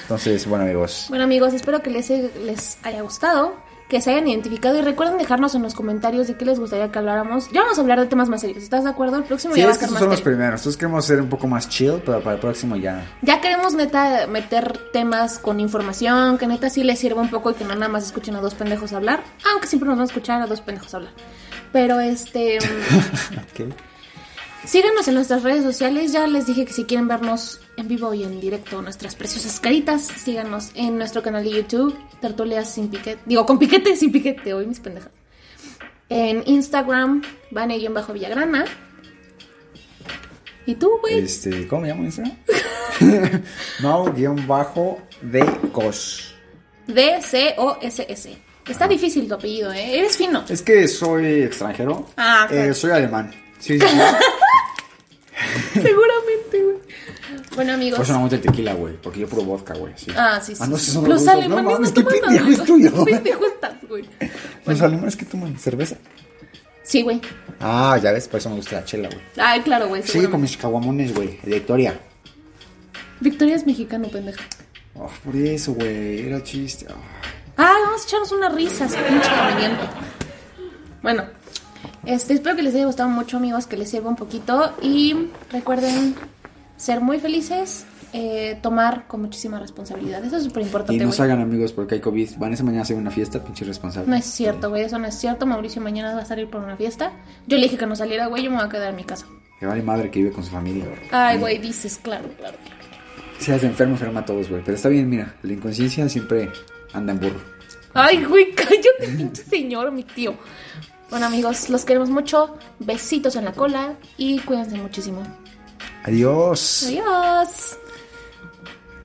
Entonces, bueno, amigos. Bueno, amigos, espero que les, les haya gustado. Que se hayan identificado y recuerden dejarnos en los comentarios de qué les gustaría que habláramos. Ya vamos a hablar de temas más serios. ¿Estás de acuerdo? El próximo Sí, ya va a es que ser estos más son los primeros. Entonces queremos ser un poco más chill, pero para el próximo ya. Ya queremos neta meter temas con información, que neta sí les sirva un poco y que no nada más escuchen a dos pendejos hablar, aunque siempre nos van a escuchar a dos pendejos hablar. Pero este, mm, Ok. Síganos en nuestras redes sociales, ya les dije que si quieren vernos en vivo y en directo nuestras preciosas caritas, síganos en nuestro canal de YouTube, Tertulias sin piquete, digo con piquete sin piquete, hoy mis pendejas. En Instagram, bajo Villagrana. ¿Y tú, güey? Este, ¿cómo me llamo Instagram? Mau-bajo de cos. D-C-O-S-S. Está difícil tu apellido, ¿eh? Eres fino. Es que soy extranjero. Ah, Eh, claro. soy alemán. Sí, sí. Seguramente, güey. Bueno, amigos. Por eso no me gusta el tequila, güey. Porque yo puro vodka, güey. sí. Ah, sí, sí. Ah, no, sí. esos son Los alemanes No no, mames, toman pendejo es tuyo. Pendejo estás, güey. Los alemanes que toman cerveza. Sí, güey. Ah, ya ves, por eso me gusta la chela, güey. Ay, claro, güey. Sí, con mis caguamones, güey. De Victoria. Victoria es mexicano, pendeja. Oh, por eso, güey. Era chiste. Oh. Ah, vamos a echarnos unas risas, pinche comediante. Bueno, este, espero que les haya gustado mucho, amigos, que les sirva un poquito. Y recuerden ser muy felices, eh, tomar con muchísima responsabilidad. Eso es súper Y importante, no güey. salgan amigos porque hay COVID. Van esa mañana a hacer una fiesta, pinche responsable. No es cierto, güey, eso no es cierto. Mauricio mañana va a salir por una fiesta. Yo le dije que no saliera, güey, yo me voy a quedar en mi casa. Que vale madre que vive con su familia. Ay, güey, dices, claro, claro. Si eres enfermo, enferma a todos, güey. Pero está bien, mira. La inconsciencia siempre anda en burro. Ay, güey, cállate, pinche señor, mi tío. Bueno, amigos, los queremos mucho. Besitos en la cola y cuídense muchísimo. Adiós. Adiós.